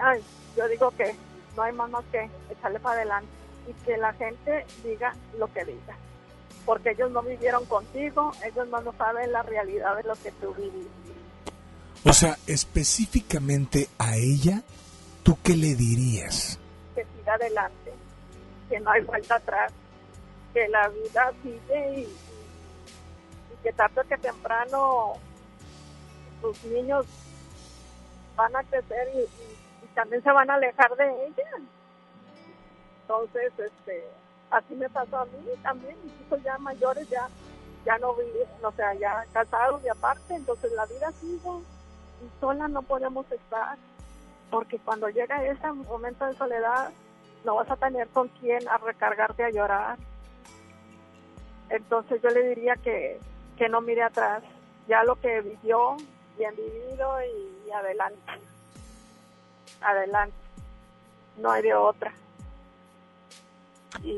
ay, yo digo que no hay más más que echarle para adelante y que la gente diga lo que diga. Porque ellos no vivieron contigo, ellos no, no saben la realidad de lo que tú viviste. O sea, específicamente a ella, ¿tú qué le dirías? que siga adelante, que no hay vuelta atrás, que la vida sigue y, y- y que tarde o que temprano tus niños van a crecer y también se van a alejar de ella. Entonces, este, así me pasó a mí también, mis hijos ya mayores ya ya no viven, o sea, ya casados y aparte, entonces la vida sigue y sola no podemos estar porque cuando llega ese momento de soledad no vas a tener con quién a recargarte a llorar. Entonces yo le diría que, que no mire atrás, ya lo que vivió, bien vivido y adelante. Adelante. No hay de otra. Y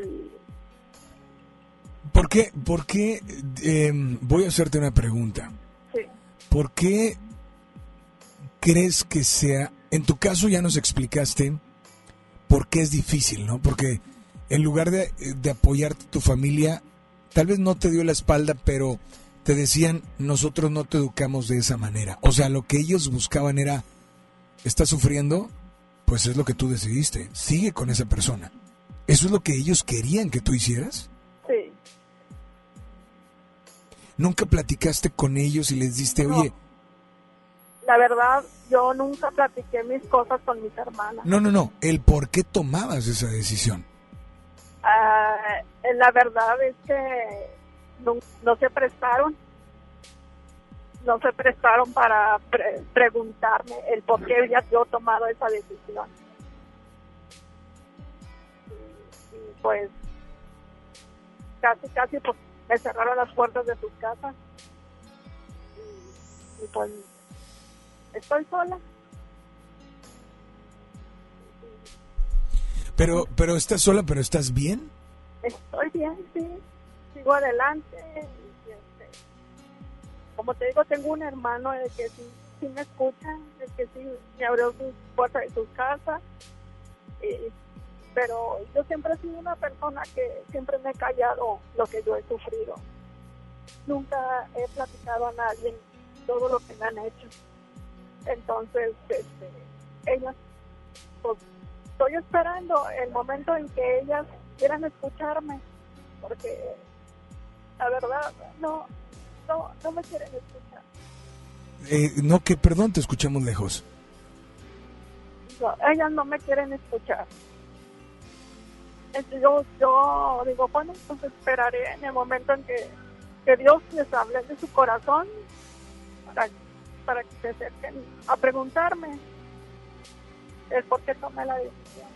¿Por qué? ¿Por qué? eh, voy a hacerte una pregunta. sí, ¿Por qué crees que sea, en tu caso ya nos explicaste por qué es difícil, ¿no? Porque en lugar de, de apoyarte tu familia, tal vez no te dio la espalda, pero te decían, nosotros no te educamos de esa manera. O sea, lo que ellos buscaban era, ¿estás sufriendo? Pues es lo que tú decidiste, sigue con esa persona. ¿Eso es lo que ellos querían que tú hicieras? sí. ¿Nunca platicaste con ellos y les diste, No. oye, La verdad, yo nunca platiqué mis cosas con mis hermanas. no, no, no, el por qué tomabas esa decisión? Eh, la verdad es que no, no se prestaron. No se prestaron para pre- preguntarme el por qué había yo tomado esa decisión. Y, y, pues casi, casi pues me cerraron las puertas de sus casas. Y, y pues estoy sola. Pero, pero estás sola, pero estás bien. Estoy bien, sí. Sigo adelante. Como te digo, tengo un hermano el que sí, me escucha, el que sí me abrió sus puertas de su casa. y- pero yo siempre he sido una persona que siempre me he callado lo que yo he sufrido. Nunca he platicado a nadie todo lo que me han hecho. Entonces, este, ellas, pues, estoy esperando el momento en que ellas quieran escucharme, porque la verdad no, no, no me quieren escuchar. Eh, no, que perdón, te escuchamos lejos. No, ellas no me quieren escuchar. Entonces yo, yo digo, bueno, entonces esperaré en el momento en que, que Dios les hable de su corazón para, para que se acerquen a preguntarme el por qué tomé la decisión.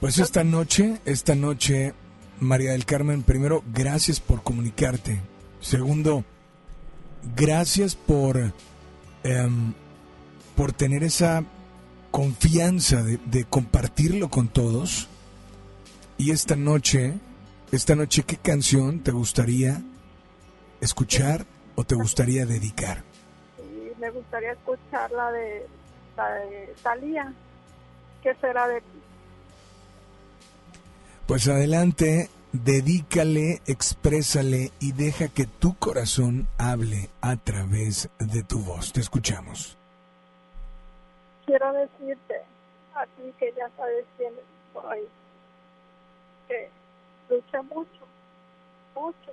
Pues esta noche, esta noche, María del Carmen, primero, gracias por comunicarte. Segundo, gracias por, em, por tener esa confianza de, compartirlo con todos. Y esta noche, esta noche, ¿qué canción te gustaría escuchar o te gustaría dedicar? Me gustaría escuchar la de, Talía. ¿Qué será de? Pues adelante, dedícale, exprésale y deja que tu corazón hable a través de tu voz. Te escuchamos. Quiero decirte a ti que ya sabes quién soy, que luché mucho, mucho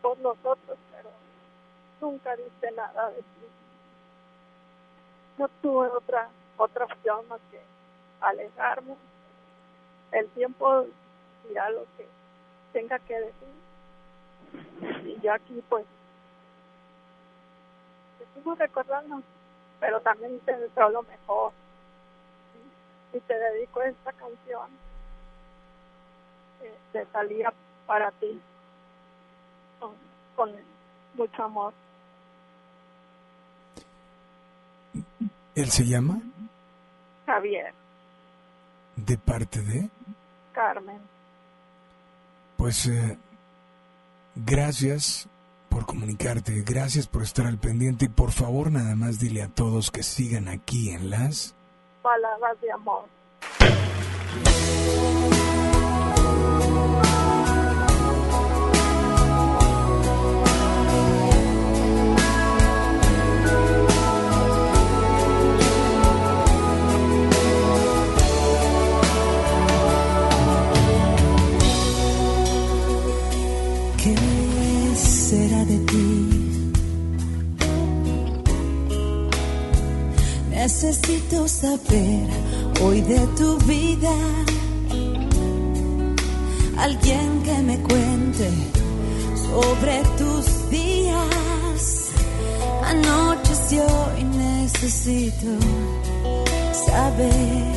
por nosotros, pero nunca diste nada de ti. No tuve otra otra opción más que alejarme. El tiempo dirá lo que tenga que decir. Y yo aquí pues seguimos recordando, pero también te deseo lo mejor. Y te dedico esta canción eh, de salida para ti con, con mucho amor. ¿Él se llama? Javier, De parte de... Carmen. Pues eh, gracias por comunicarte, gracias por estar al pendiente y por favor nada más dile a todos que sigan aquí en las... Palabras de amor. Necesito saber hoy de tu vida. Alguien que me cuente sobre tus días. Anoches y hoy necesito saber.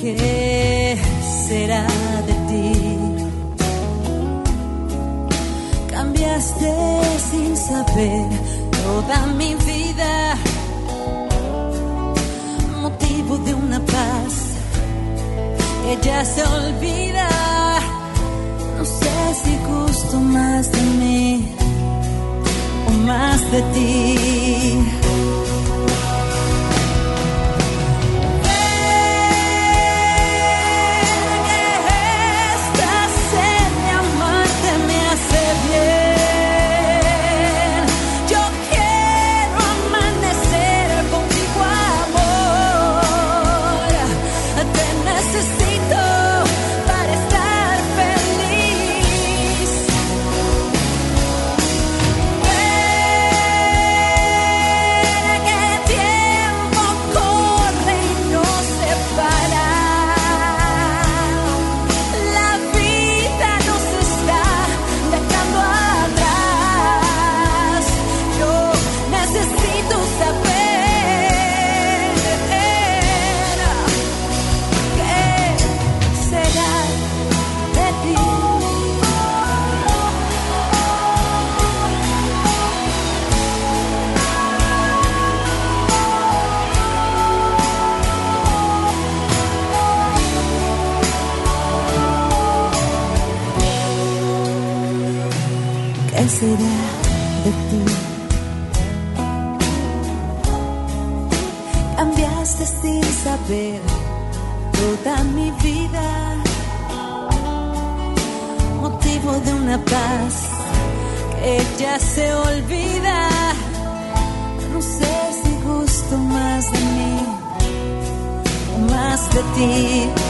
¿Qué será de ti? Cambiaste sin saber toda mi vida, motivo de una paz que ya se olvida. No sé si gusto más de mí o más de ti. Saber toda mi vida, motivo de una paz que ya se olvida. No sé si gusto más de mí o más de ti.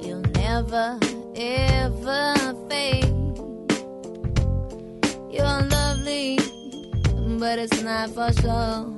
You'll never ever fade. You're lovely, but it's not for sure.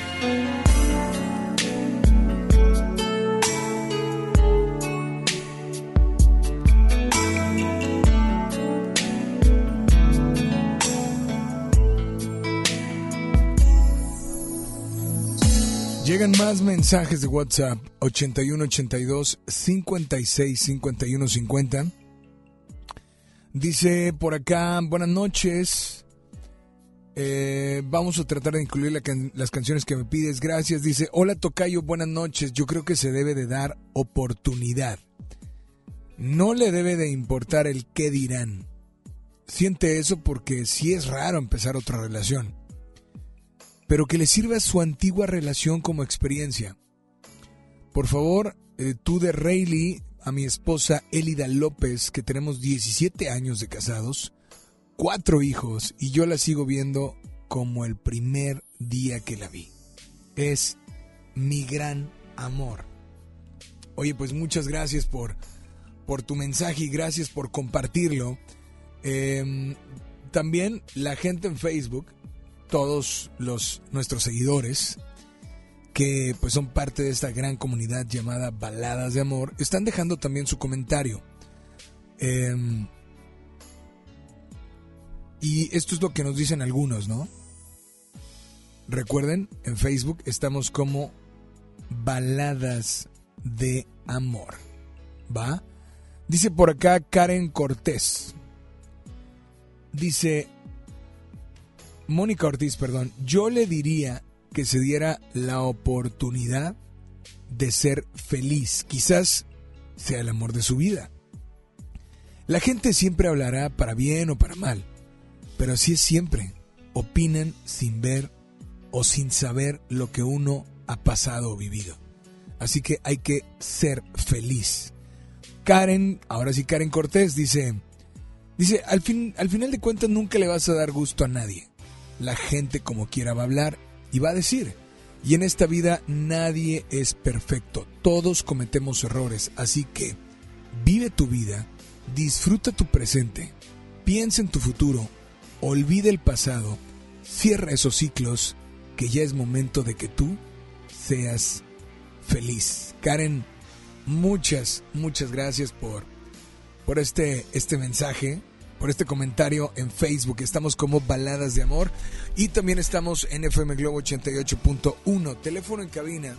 Más mensajes de WhatsApp 8182 56 51 50. Dice por acá, buenas noches. Eh, vamos a tratar de incluir las canciones que me pides. Gracias. Dice, hola Tocayo, buenas noches. Yo creo que se debe de dar oportunidad. No le debe de importar el qué dirán. Siente eso porque sí es raro empezar otra relación pero que le sirva su antigua relación como experiencia. Por favor, eh, tú de Rayleigh a mi esposa Elida López, que tenemos 17 años de casados, cuatro hijos, y yo la sigo viendo como el primer día que la vi. Es mi gran amor. Oye, pues muchas gracias por, por tu mensaje y gracias por compartirlo. Em, también la gente en Facebook, todos los nuestros seguidores, que pues son parte de esta gran comunidad llamada Baladas de Amor, están dejando también su comentario. Em, y esto es lo que nos dicen algunos, ¿no? Recuerden, en Facebook estamos como Baladas de Amor. ¿Va? Dice por acá Karen Cortés. Dice, Mónica Ortiz, perdón, yo le diría que se diera la oportunidad de ser feliz. Quizás sea el amor de su vida. La gente siempre hablará para bien o para mal, pero así es siempre. Opinan sin ver o sin saber lo que uno ha pasado o vivido. Así que hay que ser feliz. Karen, ahora sí Karen Cortés dice, dice, al, fin, al final de cuentas nunca le vas a dar gusto a nadie. La gente como quiera va a hablar y va a decir. Y en esta vida nadie es perfecto, todos cometemos errores, así que vive tu vida, disfruta tu presente, piensa en tu futuro, olvida el pasado, cierra esos ciclos, que ya es momento de que tú seas feliz. Karen, muchas, muchas gracias por, por este, este mensaje por este comentario en Facebook. Estamos como Baladas de Amor y también estamos en FM Globo 88.1. Teléfono en cabina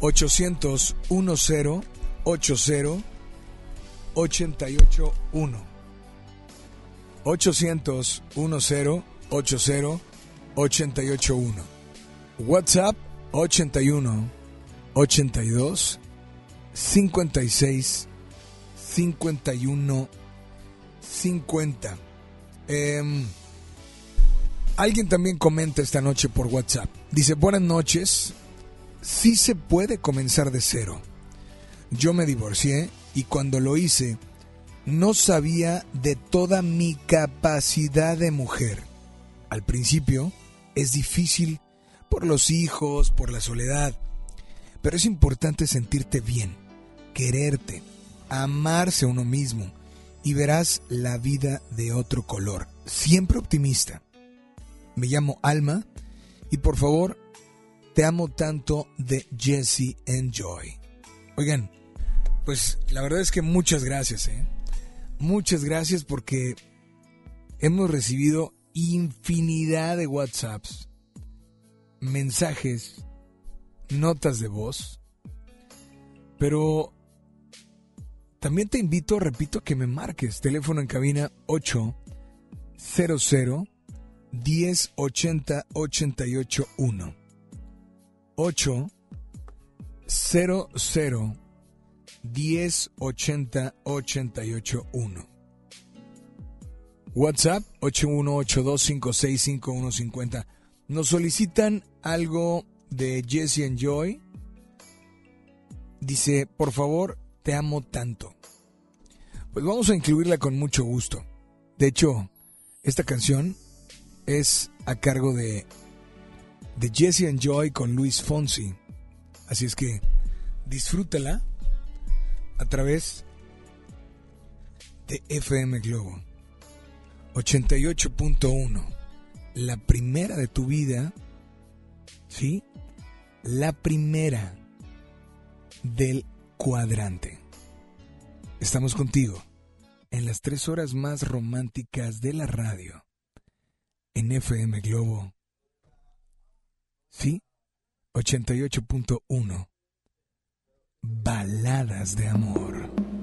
800 10 80 881. 800 10 80 881. WhatsApp 81 82 56 51 50. Em, alguien también comenta esta noche por WhatsApp. Dice, buenas noches. Sí se puede comenzar de cero. Yo me divorcié y cuando lo hice no sabía de toda mi capacidad de mujer. Al principio es difícil por los hijos, por la soledad, pero es importante sentirte bien, quererte, amarse a uno mismo y verás la vida de otro color. Siempre optimista. Me llamo Alma y por favor, te amo tanto de Jesse Enjoy. Oigan, pues la verdad es que muchas gracias, ¿eh? Muchas gracias porque hemos recibido infinidad de WhatsApps, mensajes, notas de voz, pero también te invito, repito, que me marques. Teléfono en cabina 800 1080 881. 800 1080 881. WhatsApp 8182565150. Nos solicitan algo de Jesse and Joy. Dice, por favor, te amo tanto. Pues vamos a incluirla con mucho gusto. De hecho, esta canción es a cargo de, de Jesse and Joy con Luis Fonsi. Así es que disfrútala a través de FM Globo 88.1. La primera de tu vida, ¿sí? La primera del cuadrante. Estamos contigo en las tres horas más románticas de la radio, en FM Globo. Sí, 88.1. Baladas de amor.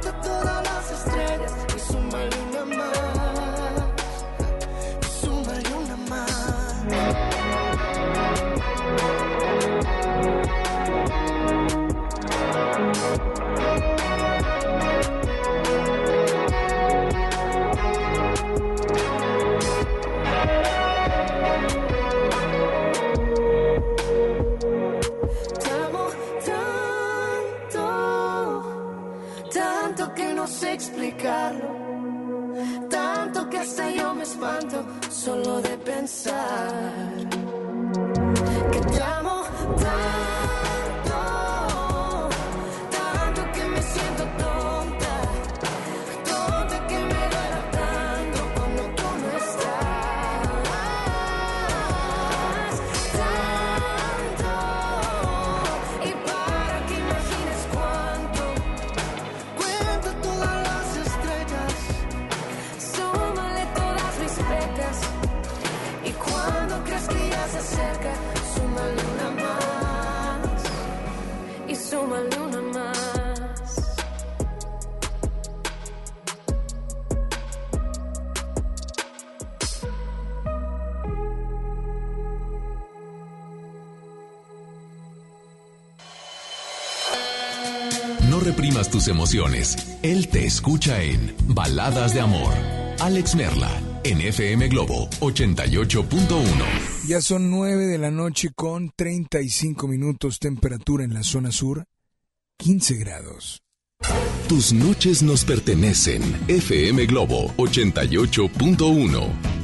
Cuenta todas las solo de pensar tus emociones. Él te escucha en Baladas de Amor. Alex Merla, en FM Globo 88.1. Ya son 9 de la noche con 35 minutos temperatura en la zona sur, 15 grados. Tus noches nos pertenecen. FM Globo 88.1.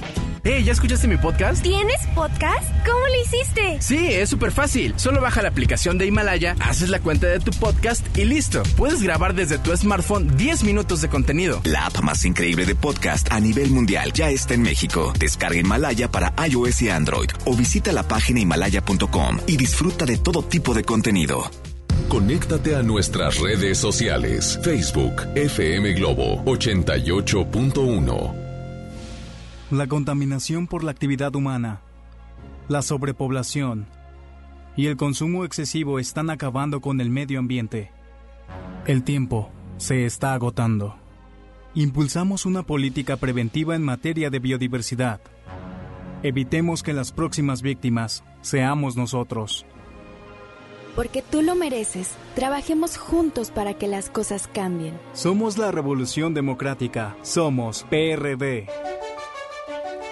Hey, ¿ya escuchaste mi podcast? ¿Tienes podcast? ¿Cómo lo hiciste? Sí, es súper fácil. Solo baja la aplicación de Himalaya, haces la cuenta de tu podcast y listo. Puedes grabar desde tu smartphone 10 minutos de contenido. La app más increíble de podcast a nivel mundial ya está en México. Descarga Himalaya para iOS y Android o visita la página himalaya.com y disfruta de todo tipo de contenido. Conéctate a nuestras redes sociales. Facebook FM Globo 88.1. La contaminación por la actividad humana, la sobrepoblación y el consumo excesivo están acabando con el medio ambiente. El tiempo se está agotando. Impulsamos una política preventiva en materia de biodiversidad. Evitemos que las próximas víctimas seamos nosotros. Porque tú lo mereces, trabajemos juntos para que las cosas cambien. Somos la Revolución Democrática. Somos PRD.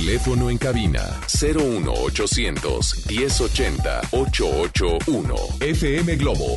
Teléfono en cabina 01800 1080 881 FM Globo.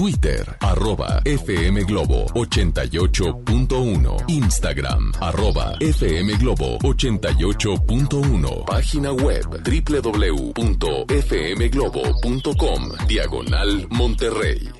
Twitter, arroba FM Globo 88.1. Instagram, arroba FM Globo 88.1. Página web www.fmglobo.com. Diagonal Monterrey.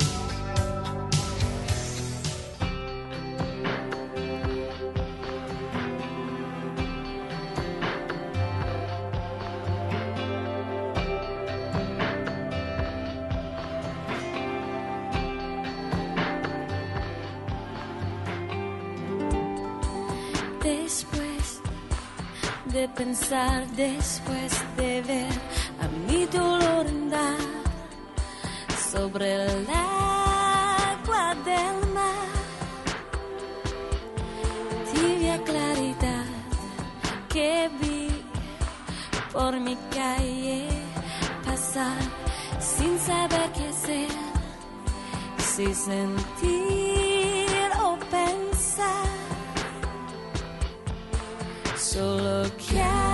de pensar, después de ver a mi dolor andar sobre el agua del mar, tibia claridad que vi por mi calle pasar sin saber qué hacer, si sentir Solo que aún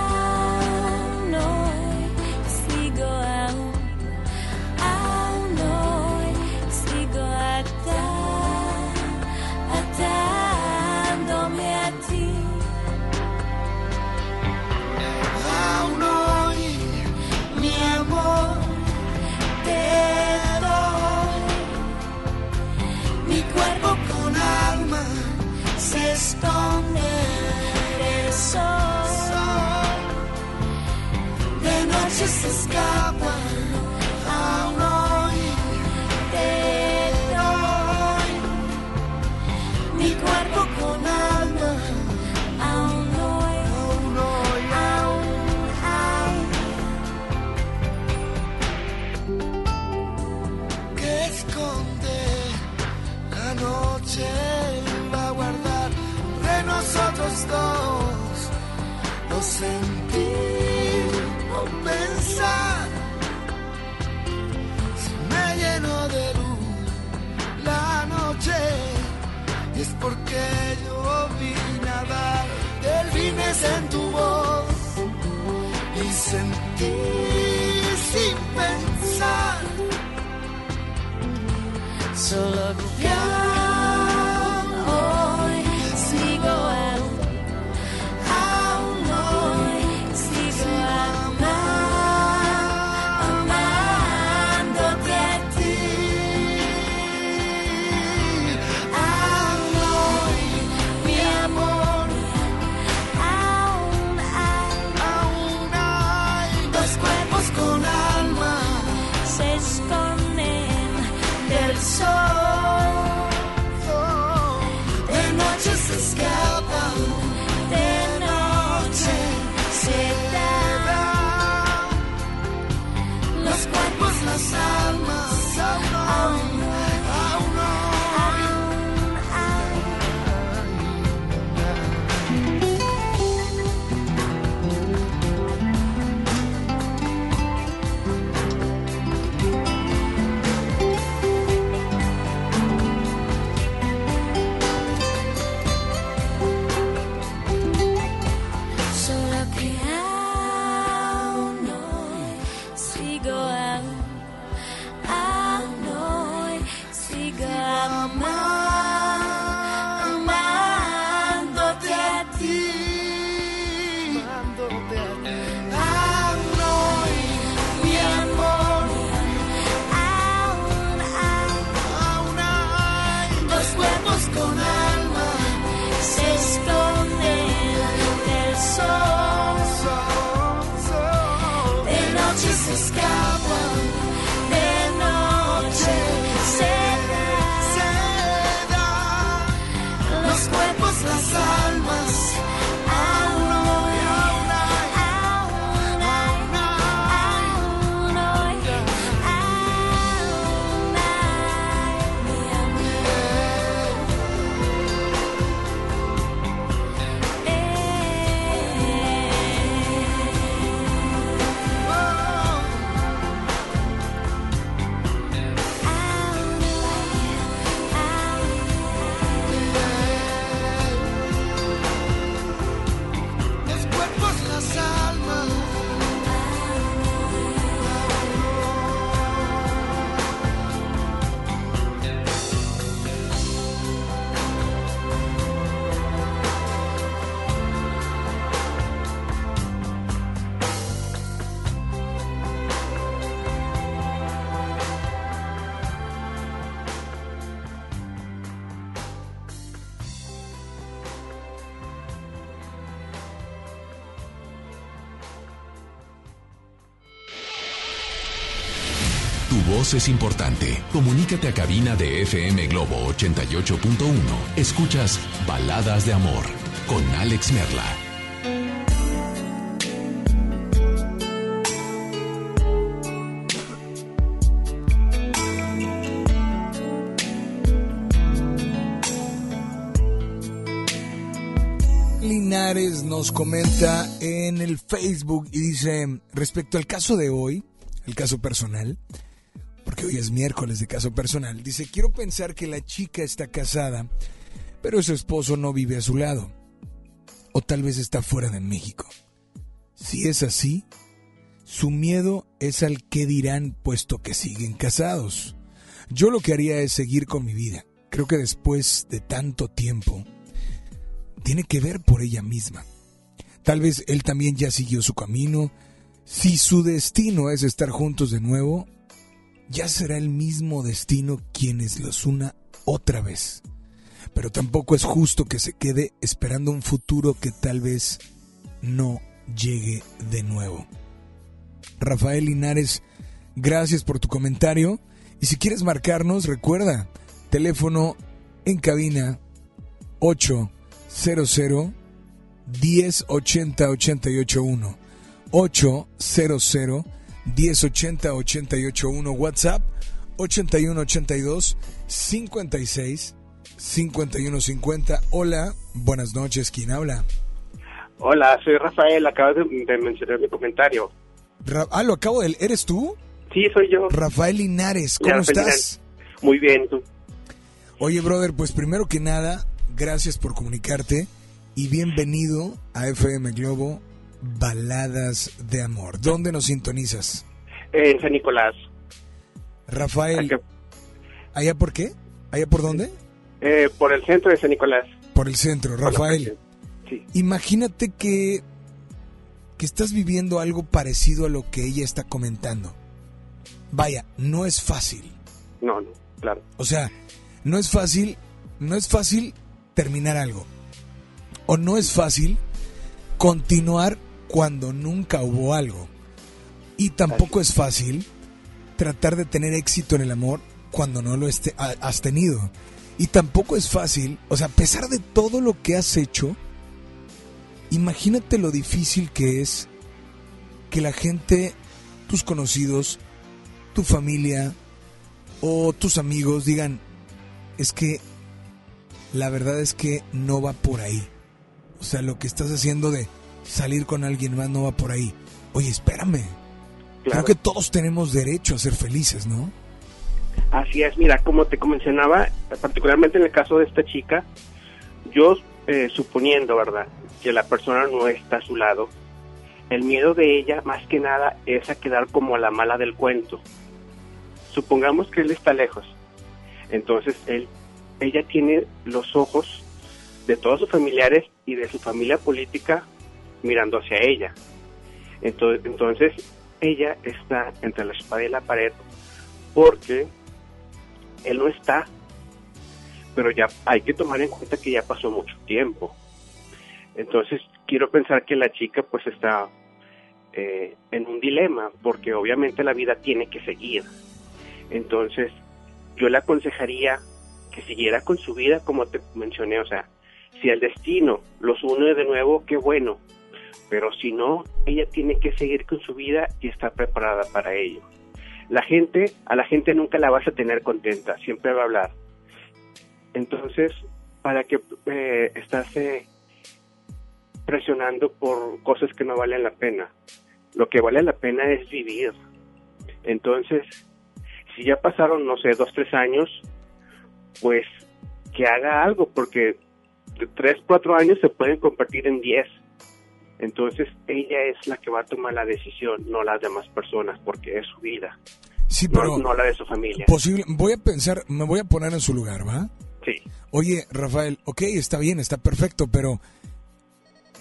sentí sin pensar. Solo que es importante. Comunícate a cabina de FM Globo 88.1. Escuchas Baladas de Amor con Alex Merla. Linares nos comenta en el Facebook y dice, respecto al caso de hoy, el caso personal, porque hoy es miércoles de caso personal, dice, quiero pensar que la chica está casada, pero su esposo no vive a su lado, o tal vez está fuera de México. Si es así, su miedo es al que dirán puesto que siguen casados. Yo lo que haría es seguir con mi vida. Creo que después de tanto tiempo, tiene que ver por ella misma. Tal vez él también ya siguió su camino. Si su destino es estar juntos de nuevo, ya será el mismo destino quienes los una otra vez. Pero tampoco es justo que se quede esperando un futuro que tal vez no llegue de nuevo. Rafael Linares, gracias por tu comentario. Y si quieres marcarnos, recuerda, teléfono en cabina 800 1080 881 800 1080 881 WhatsApp 8182 56 5150 Hola, buenas noches, ¿quién habla? Hola, soy Rafael, acabas de, de mencionar mi comentario. Ra- ah, lo acabo de... ¿Eres tú? Sí, soy yo. Rafael Linares, ¿cómo Rafael estás? Muy bien, ¿tú? Oye, brother, pues primero que nada, gracias por comunicarte y bienvenido a FM Globo Baladas de Amor. ¿Dónde nos sintonizas? En San Nicolás. Rafael, ¿allá por qué? ¿Allá por dónde? Eh, por el centro de San Nicolás. Por el centro, Rafael. Sí. Imagínate que, que estás viviendo algo parecido a lo que ella está comentando. Vaya, no es fácil. No, no, claro. O sea, no es fácil, no es fácil terminar algo. O no es fácil continuar cuando nunca hubo algo. Y tampoco es fácil tratar de tener éxito en el amor cuando no lo este- ha- has tenido. Y tampoco es fácil, o sea, a pesar de todo lo que has hecho, imagínate lo difícil que es que la gente, tus conocidos, tu familia o tus amigos digan, es que la verdad es que no va por ahí. O sea, lo que estás haciendo de salir con alguien más no va por ahí. Oye, espérame. Creo que todos tenemos derecho a ser felices, ¿no? Así es, mira, como te mencionaba, particularmente en el caso de esta chica, yo eh, suponiendo, ¿verdad?, que la persona no está a su lado, el miedo de ella, más que nada, es a quedar como la mala del cuento. Supongamos que él está lejos, entonces él, ella tiene los ojos de todos sus familiares y de su familia política mirando hacia ella. Entonces, entonces ella está entre la espada y la pared porque él no está, pero ya hay que tomar en cuenta que ya pasó mucho tiempo. Entonces quiero pensar que la chica pues está eh, en un dilema, porque obviamente la vida tiene que seguir. Entonces yo le aconsejaría que siguiera con su vida como te mencioné, o sea, si el destino los une de nuevo, qué bueno, pero si no, ella tiene que seguir con su vida y estar preparada para ello. La gente, a la gente nunca la vas a tener contenta, siempre va a hablar. Entonces, ¿para qué eh, estás presionando por cosas que no valen la pena? Lo que vale la pena es vivir. Entonces, si ya pasaron, no sé, dos, tres años, pues que haga algo, porque de tres, cuatro años se pueden convertir en diez. Entonces ella es la que va a tomar la decisión, no las demás personas, porque es su vida. Sí, no- pero no, la de su familia. posible, voy a pensar, me voy a poner en su lugar, ¿va? Sí. Oye, Rafael, ok, está bien, está perfecto, pero,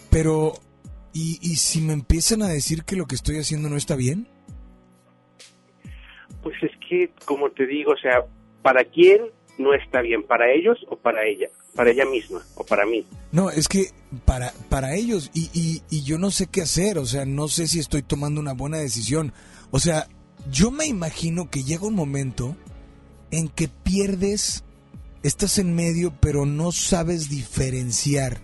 pero, ¿y, y si me empiezan a decir que lo que estoy haciendo no está bien? Pues es que, como te digo, o sea, ¿para quién no está bien? ¿Para ellos o para ella? ¿Para ella misma o para mí? No, es que para, para ellos, y, y, y yo no sé qué hacer, o sea, no sé si estoy tomando una buena decisión. O sea, yo me imagino que llega un momento en que pierdes, estás en medio, pero no sabes diferenciar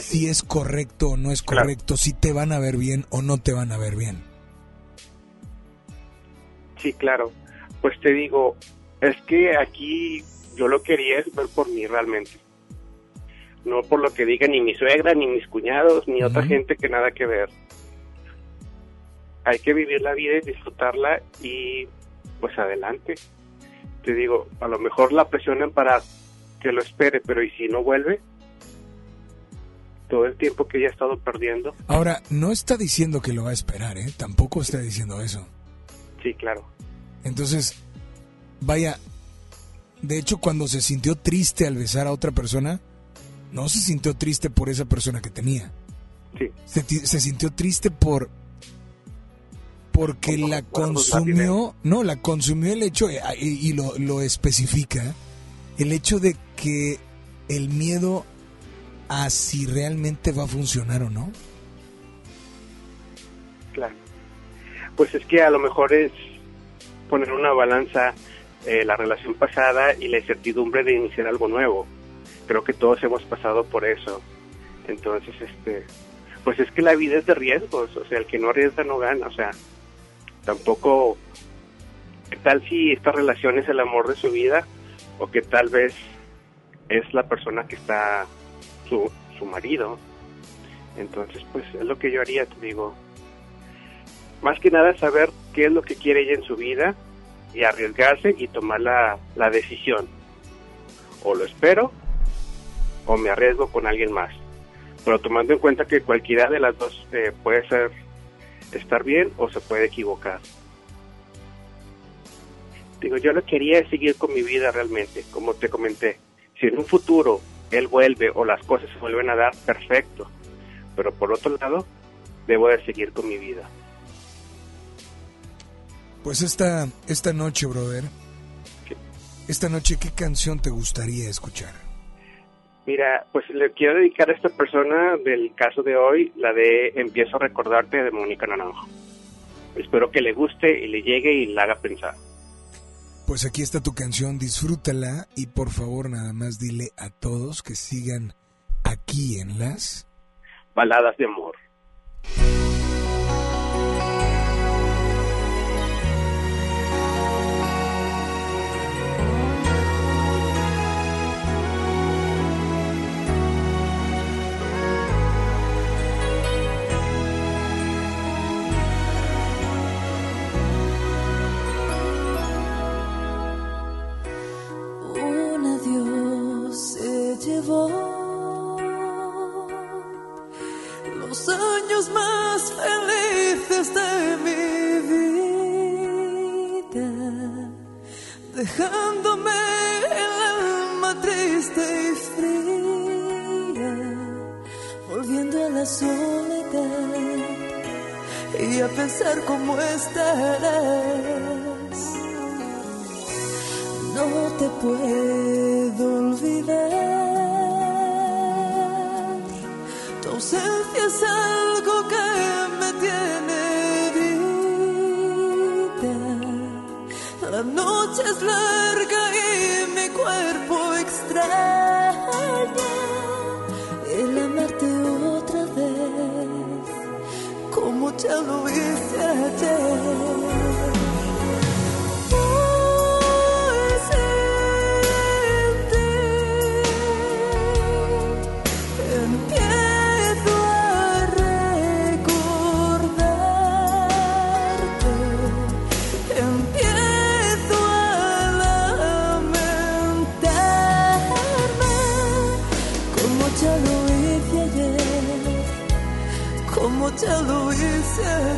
si es correcto o no es correcto, si te van a ver bien o no te van a ver bien. Sí, claro. Pues te digo, es que aquí yo lo quería es ver por mí realmente. No por lo que diga ni mi suegra, ni mis cuñados, ni otra gente que nada que ver. Hay que vivir la vida y disfrutarla y pues adelante. Te digo, a lo mejor la presionan para que lo espere, pero ¿y si no vuelve? Todo el tiempo que ella ha estado perdiendo. Ahora, no está diciendo que lo va a esperar, ¿eh? Tampoco está diciendo eso. Sí, claro. Entonces, vaya, de hecho cuando se sintió triste al besar a otra persona, no se sintió triste por esa persona que tenía. Sí. Se, se sintió triste por porque la consumió, no, la consumió el hecho, eh, y, y lo, lo especifica, el hecho de que el miedo a si realmente va a funcionar o no. Claro. Pues es que a lo mejor es poner una balanza eh, la relación pasada y la incertidumbre de iniciar algo nuevo. Creo que todos hemos pasado por eso. Entonces, este, pues es que la vida es de riesgos, o sea, el que no arriesga no gana, o sea, tampoco, ¿qué tal si esta relación es el amor de su vida? O que tal vez es la persona que está su, su marido. Entonces, pues es lo que yo haría, te digo. Más que nada saber qué es lo que quiere ella en su vida y arriesgarse y tomar la, la decisión. O lo espero o me arriesgo con alguien más. Pero tomando en cuenta que cualquiera de las dos eh, puede ser estar bien o se puede equivocar. Digo, yo lo quería seguir con mi vida realmente, como te comenté. Si en un futuro él vuelve o las cosas se vuelven a dar, perfecto. Pero por otro lado, debo de seguir con mi vida. Pues esta, esta noche, brother, esta noche, ¿qué canción te gustaría escuchar? Mira, pues le quiero dedicar a esta persona del caso de hoy, la de Empiezo a recordarte de Mónica Naranjo. Espero que le guste y le llegue y la haga pensar. Pues aquí está tu canción, disfrútala y por favor nada más dile a todos que sigan aquí en las Baladas de amor. Los años más felices de mi vida, dejándome el alma triste y fría, volviendo a la soledad y a pensar cómo estarás. No te puedo olvidar. Es algo que me tiene herida. La noche es larga y mi cuerpo extraña el amarte otra vez, como ya lo hice ayer. Hice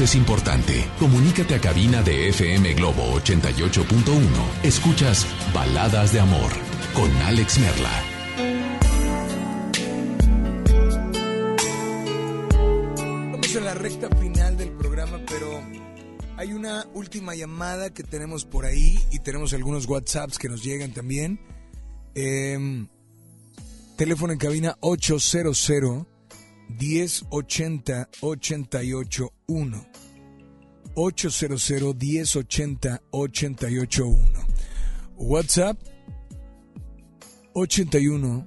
es importante. Comunícate a cabina de FM Globo 88.1. Escuchas Baladas de Amor con Alex Merla. A la recta final del programa, pero hay una última llamada que tenemos por ahí y tenemos algunos WhatsApps que nos llegan también. Em, teléfono en cabina 800 1080 881. 800 1080 881. WhatsApp 81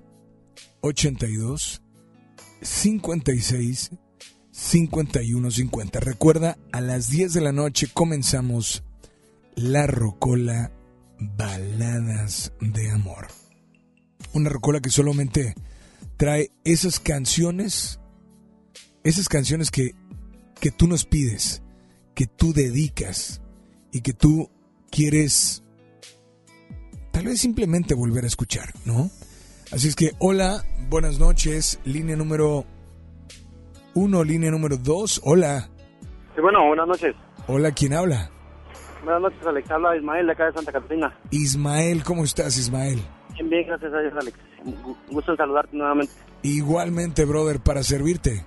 82 56 51 50. Recuerda, a las 10 de la noche comenzamos La Rocola Baladas de Amor. Una rocola que solamente trae esas canciones, esas canciones que, que tú nos pides, que tú dedicas y que tú quieres tal vez simplemente volver a escuchar, ¿no? Así es que, hola, buenas noches, línea número uno, línea número dos, hola. Sí, bueno, buenas noches. Hola, ¿quién habla? Buenas noches, Alex. Habla Ismael de acá de Santa Catarina. Ismael, ¿cómo estás, Ismael? Bien, bien, gracias a Dios, Alex. Gu- Gusto en saludarte nuevamente. Igualmente, brother, para servirte.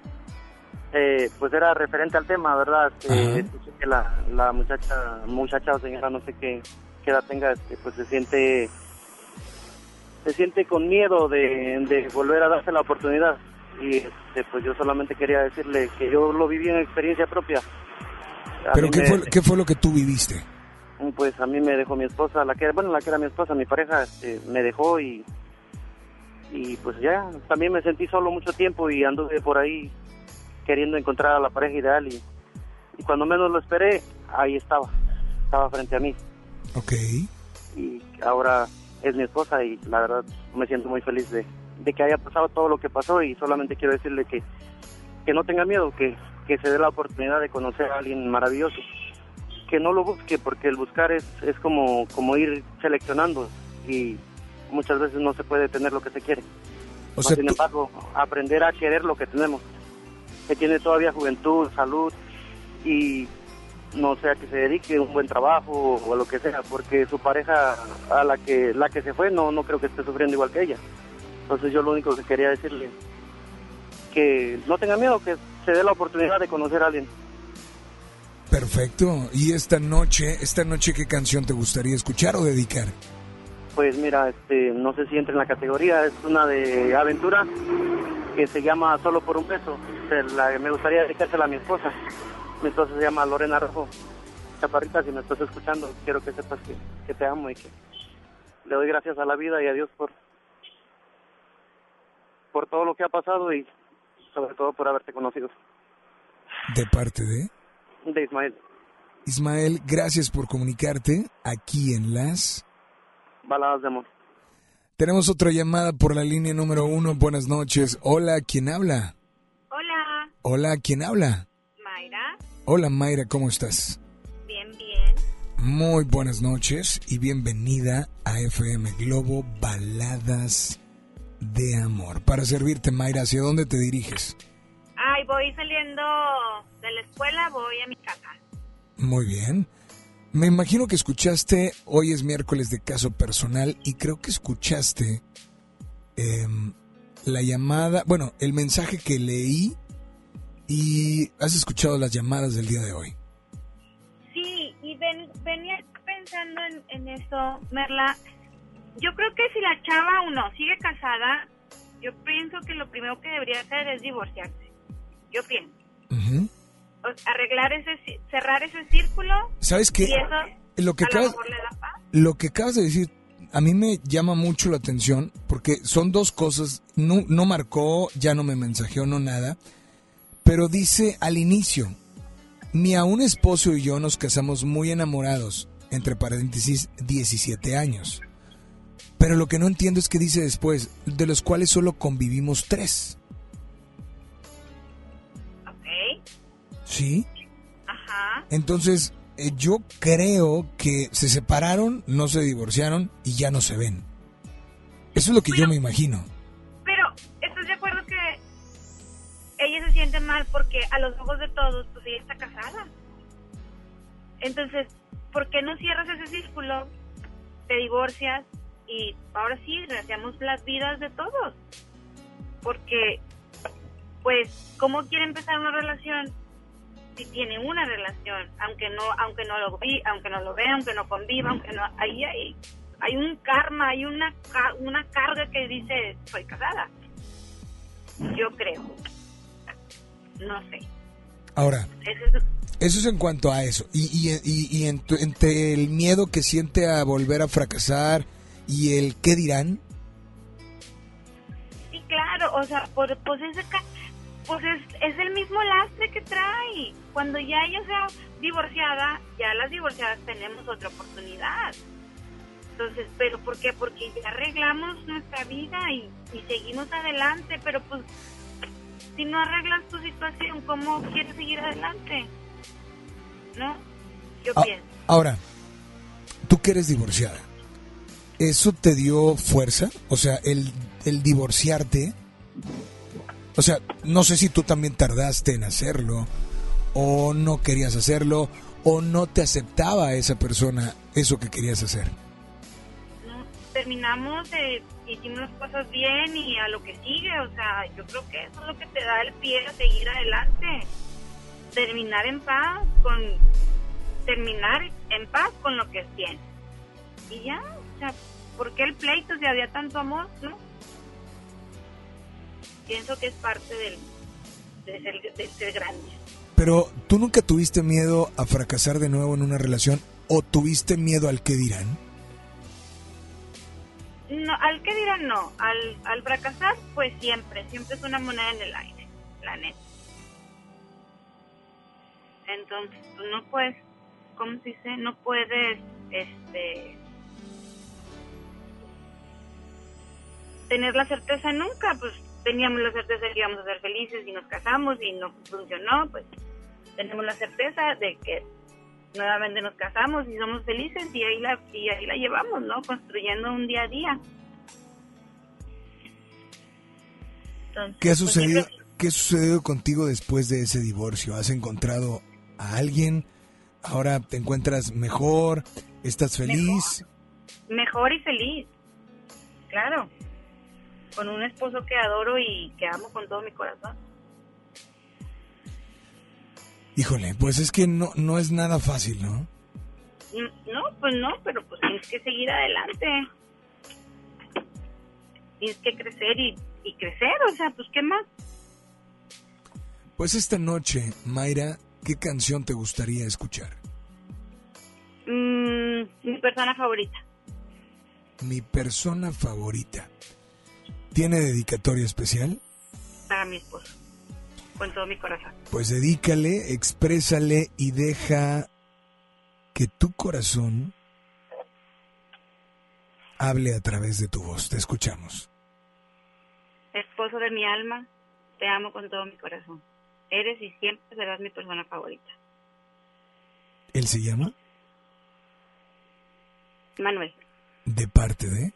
Eh, pues era referente al tema, ¿verdad? Eh, escuché que la, la muchacha, muchacha o señora, no sé qué, qué edad tenga, este, pues se siente se siente con miedo de, de volver a darse la oportunidad. Y este, pues yo solamente quería decirle que yo lo viví en experiencia propia. A ¿Pero qué me- fue, qué fue lo que tú viviste? Pues a mí me dejó mi esposa, la que bueno, la que era mi esposa, mi pareja, este, me dejó y y pues ya, también me sentí solo mucho tiempo y anduve por ahí queriendo encontrar a la pareja ideal y, y cuando menos lo esperé, ahí estaba, estaba frente a mí Ok. y ahora es mi esposa y la verdad me siento muy feliz de, de que haya pasado todo lo que pasó y solamente quiero decirle que, que no tenga miedo, que, que se dé la oportunidad de conocer a alguien maravilloso, que no lo busque porque el buscar es, es como, como ir seleccionando y muchas veces no se puede tener lo que se quiere. O Mas, sea, sin tú- embargo, aprender a querer lo que tenemos, que tiene todavía juventud, salud y no sea que se dedique a un buen trabajo o a lo que sea, porque su pareja a la que la que se fue no no creo que esté sufriendo igual que ella. Entonces yo lo único que quería decirle que no tenga miedo, que se dé la oportunidad de conocer a alguien. Perfecto. ¿Y esta noche, esta noche qué canción te gustaría escuchar o dedicar? Pues mira, este, no sé si entra en la categoría, es una de aventura que se llama Solo por un beso. Se la- me gustaría dedicársela a mi esposa. Mi esposa se llama Lorena Rojo. Chaparrita, si me estás escuchando, quiero que sepas que, que te amo y que le doy gracias a la vida y a Dios por, por todo lo que ha pasado y sobre todo por haberte conocido. De parte de De Ismael, Ismael, gracias por comunicarte aquí en las... baladas de amor. Tenemos otra llamada por la línea número uno. Buenas noches. Hola, ¿quién habla? Hola, Hola, ¿quién habla? Mayra. Hola, Mayra, ¿cómo estás? Bien, bien. Muy buenas noches y bienvenida a FM Globo Baladas de Amor. Para servirte, Mayra, ¿hacia dónde te diriges? Ay, voy saliendo de la escuela, voy a mi casa. Muy bien. Me imagino que escuchaste, hoy es miércoles de caso personal y creo que escuchaste em, la llamada, bueno, el mensaje que leí y has escuchado las llamadas del día de hoy. Sí, y ven- venía pensando en, en eso, Merla. Yo creo que si la chava uno sigue casada, yo pienso que lo primero que debería hacer es divorciarse. Yo pienso. Sea, arreglar ese, cerrar ese círculo. ¿Sabes qué? Y eso Lo que lo acabas-. Lo que acabas de decir a mí me llama mucho la atención porque son dos cosas, no, no marcó, ya no me mensajeó, no nada, pero dice al inicio, ni a un esposo y yo nos casamos muy enamorados, entre paréntesis 17 años. Pero lo que no entiendo es que dice después, de los cuales solo convivimos tres. ¿Sí? Ajá. Entonces, eh, yo creo que se separaron, no se divorciaron y ya no se ven. Eso es lo que yo me imagino. Pero, ¿estás de acuerdo que ella se siente mal porque a los ojos de todos, pues ella está casada. Entonces, ¿por qué no cierras ese círculo? Te divorcias y ahora sí, rehacemos las vidas de todos. Porque, pues, ¿cómo quiere empezar una relación si tiene una relación? Aunque no, aunque no lo vi, aunque no lo vea, aunque no conviva, aunque no, ahí hay, hay un karma, hay una, una carga que dice, soy casada. Yo creo. No sé. Ahora, Ese es- eso es en cuanto a eso. Y, y, y, y en tu- entre el miedo que siente a volver a fracasar y el qué dirán, Sí, claro, o sea, por, pues, ese pues es, es el mismo lastre que trae. Cuando ya ella sea divorciada, ya las divorciadas tenemos otra oportunidad. Entonces, ¿pero por qué? Porque ya arreglamos nuestra vida y, y seguimos adelante, pero pues si no arreglas tu situación, ¿cómo quieres seguir adelante? ¿No? Yo Ah, pienso. Ahora, tú que eres divorciada, ¿eso te dio fuerza? O sea, el, el divorciarte, o sea, no sé si tú también tardaste en hacerlo, o no querías hacerlo, o no te aceptaba esa persona eso que querías hacer. terminamos, eh, hicimos las cosas bien y a lo que sigue, o sea, yo creo que eso es lo que te da el pie a seguir adelante. Terminar en paz con terminar en paz con lo que tienes. Y ya, o sea, ¿por qué el pleito si había tanto amor, no? Pienso que es parte del de ser, de ser grande. Pero tú nunca tuviste miedo a fracasar de nuevo en una relación o tuviste miedo al que dirán. No, al que dirán no, al, al fracasar, pues siempre, siempre es una moneda en el aire, la neta. Entonces, tú no puedes, ¿cómo se dice? No puedes, este, tener la certeza nunca, pues teníamos la certeza de que íbamos a ser felices y nos casamos y no funcionó, pues tenemos la certeza de que nuevamente nos casamos y somos felices y ahí la y ahí la llevamos, ¿no? Construyendo un día a día. Entonces, ¿Qué ha pues, sucedido, qué ha sucedido contigo después de ese divorcio? ¿Has encontrado a alguien? ¿Ahora te encuentras mejor? ¿Estás feliz? mejor y feliz. Claro. Con un esposo que adoro y que amo con todo mi corazón. Híjole, pues es que no, no es nada fácil, ¿no? Mm, No, pues no, pero pues tienes que seguir adelante. Tienes que crecer y, y crecer, o sea, pues qué más. Pues esta noche, Mayra, ¿qué canción te gustaría escuchar? Mm, mi persona favorita. Mi persona favorita. ¿Tiene dedicatoria especial? para mi esposo, con todo mi corazón. Pues dedícale, exprésale y deja que tu corazón hable a través de tu voz. Te escuchamos. Esposo de mi alma, te amo con todo mi corazón. Eres y siempre serás mi persona favorita. ¿Él se llama? Manuel, De parte de...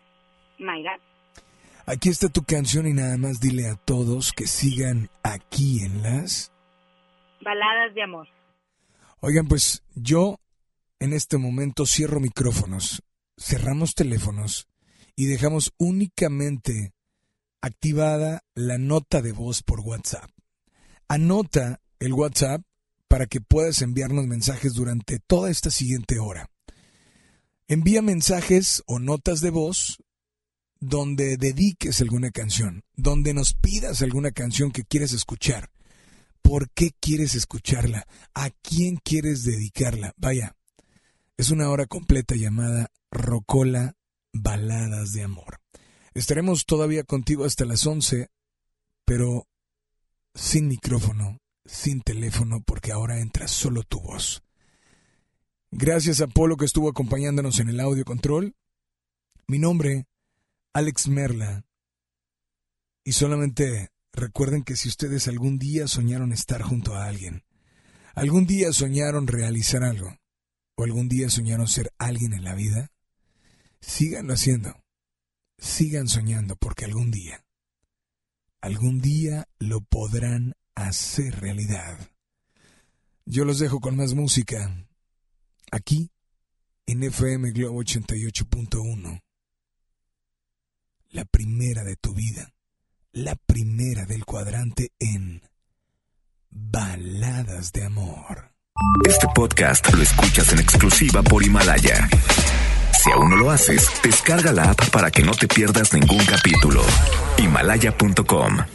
Mayra, Aquí está tu canción y nada más dile a todos que sigan aquí en las... baladas de amor. Oigan, pues yo en este momento cierro micrófonos, cerramos teléfonos y dejamos únicamente activada la nota de voz por WhatsApp. Anota el WhatsApp para que puedas enviarnos mensajes durante toda esta siguiente hora. Envía mensajes o notas de voz donde dediques alguna canción, donde nos pidas alguna canción que quieres escuchar. ¿Por qué quieres escucharla? ¿A quién quieres dedicarla? Vaya, es una hora completa llamada Rocola Baladas de Amor. Estaremos todavía contigo hasta las 11, pero sin micrófono, sin teléfono, porque ahora entra solo tu voz. Gracias a Polo que estuvo acompañándonos en el audio control. Mi nombre, Alex Merla. Y solamente recuerden que si ustedes algún día soñaron estar junto a alguien, algún día soñaron realizar algo, o algún día soñaron ser alguien en la vida, síganlo haciendo. Sigan soñando porque algún día, algún día lo podrán hacer realidad. Yo los dejo con más música. Aquí, en FM Globo 88.1. La primera de tu vida. La primera del cuadrante en Baladas de Amor. Este podcast lo escuchas en exclusiva por Himalaya. Si aún no lo haces, descarga la app para que no te pierdas ningún capítulo. Himalaya.com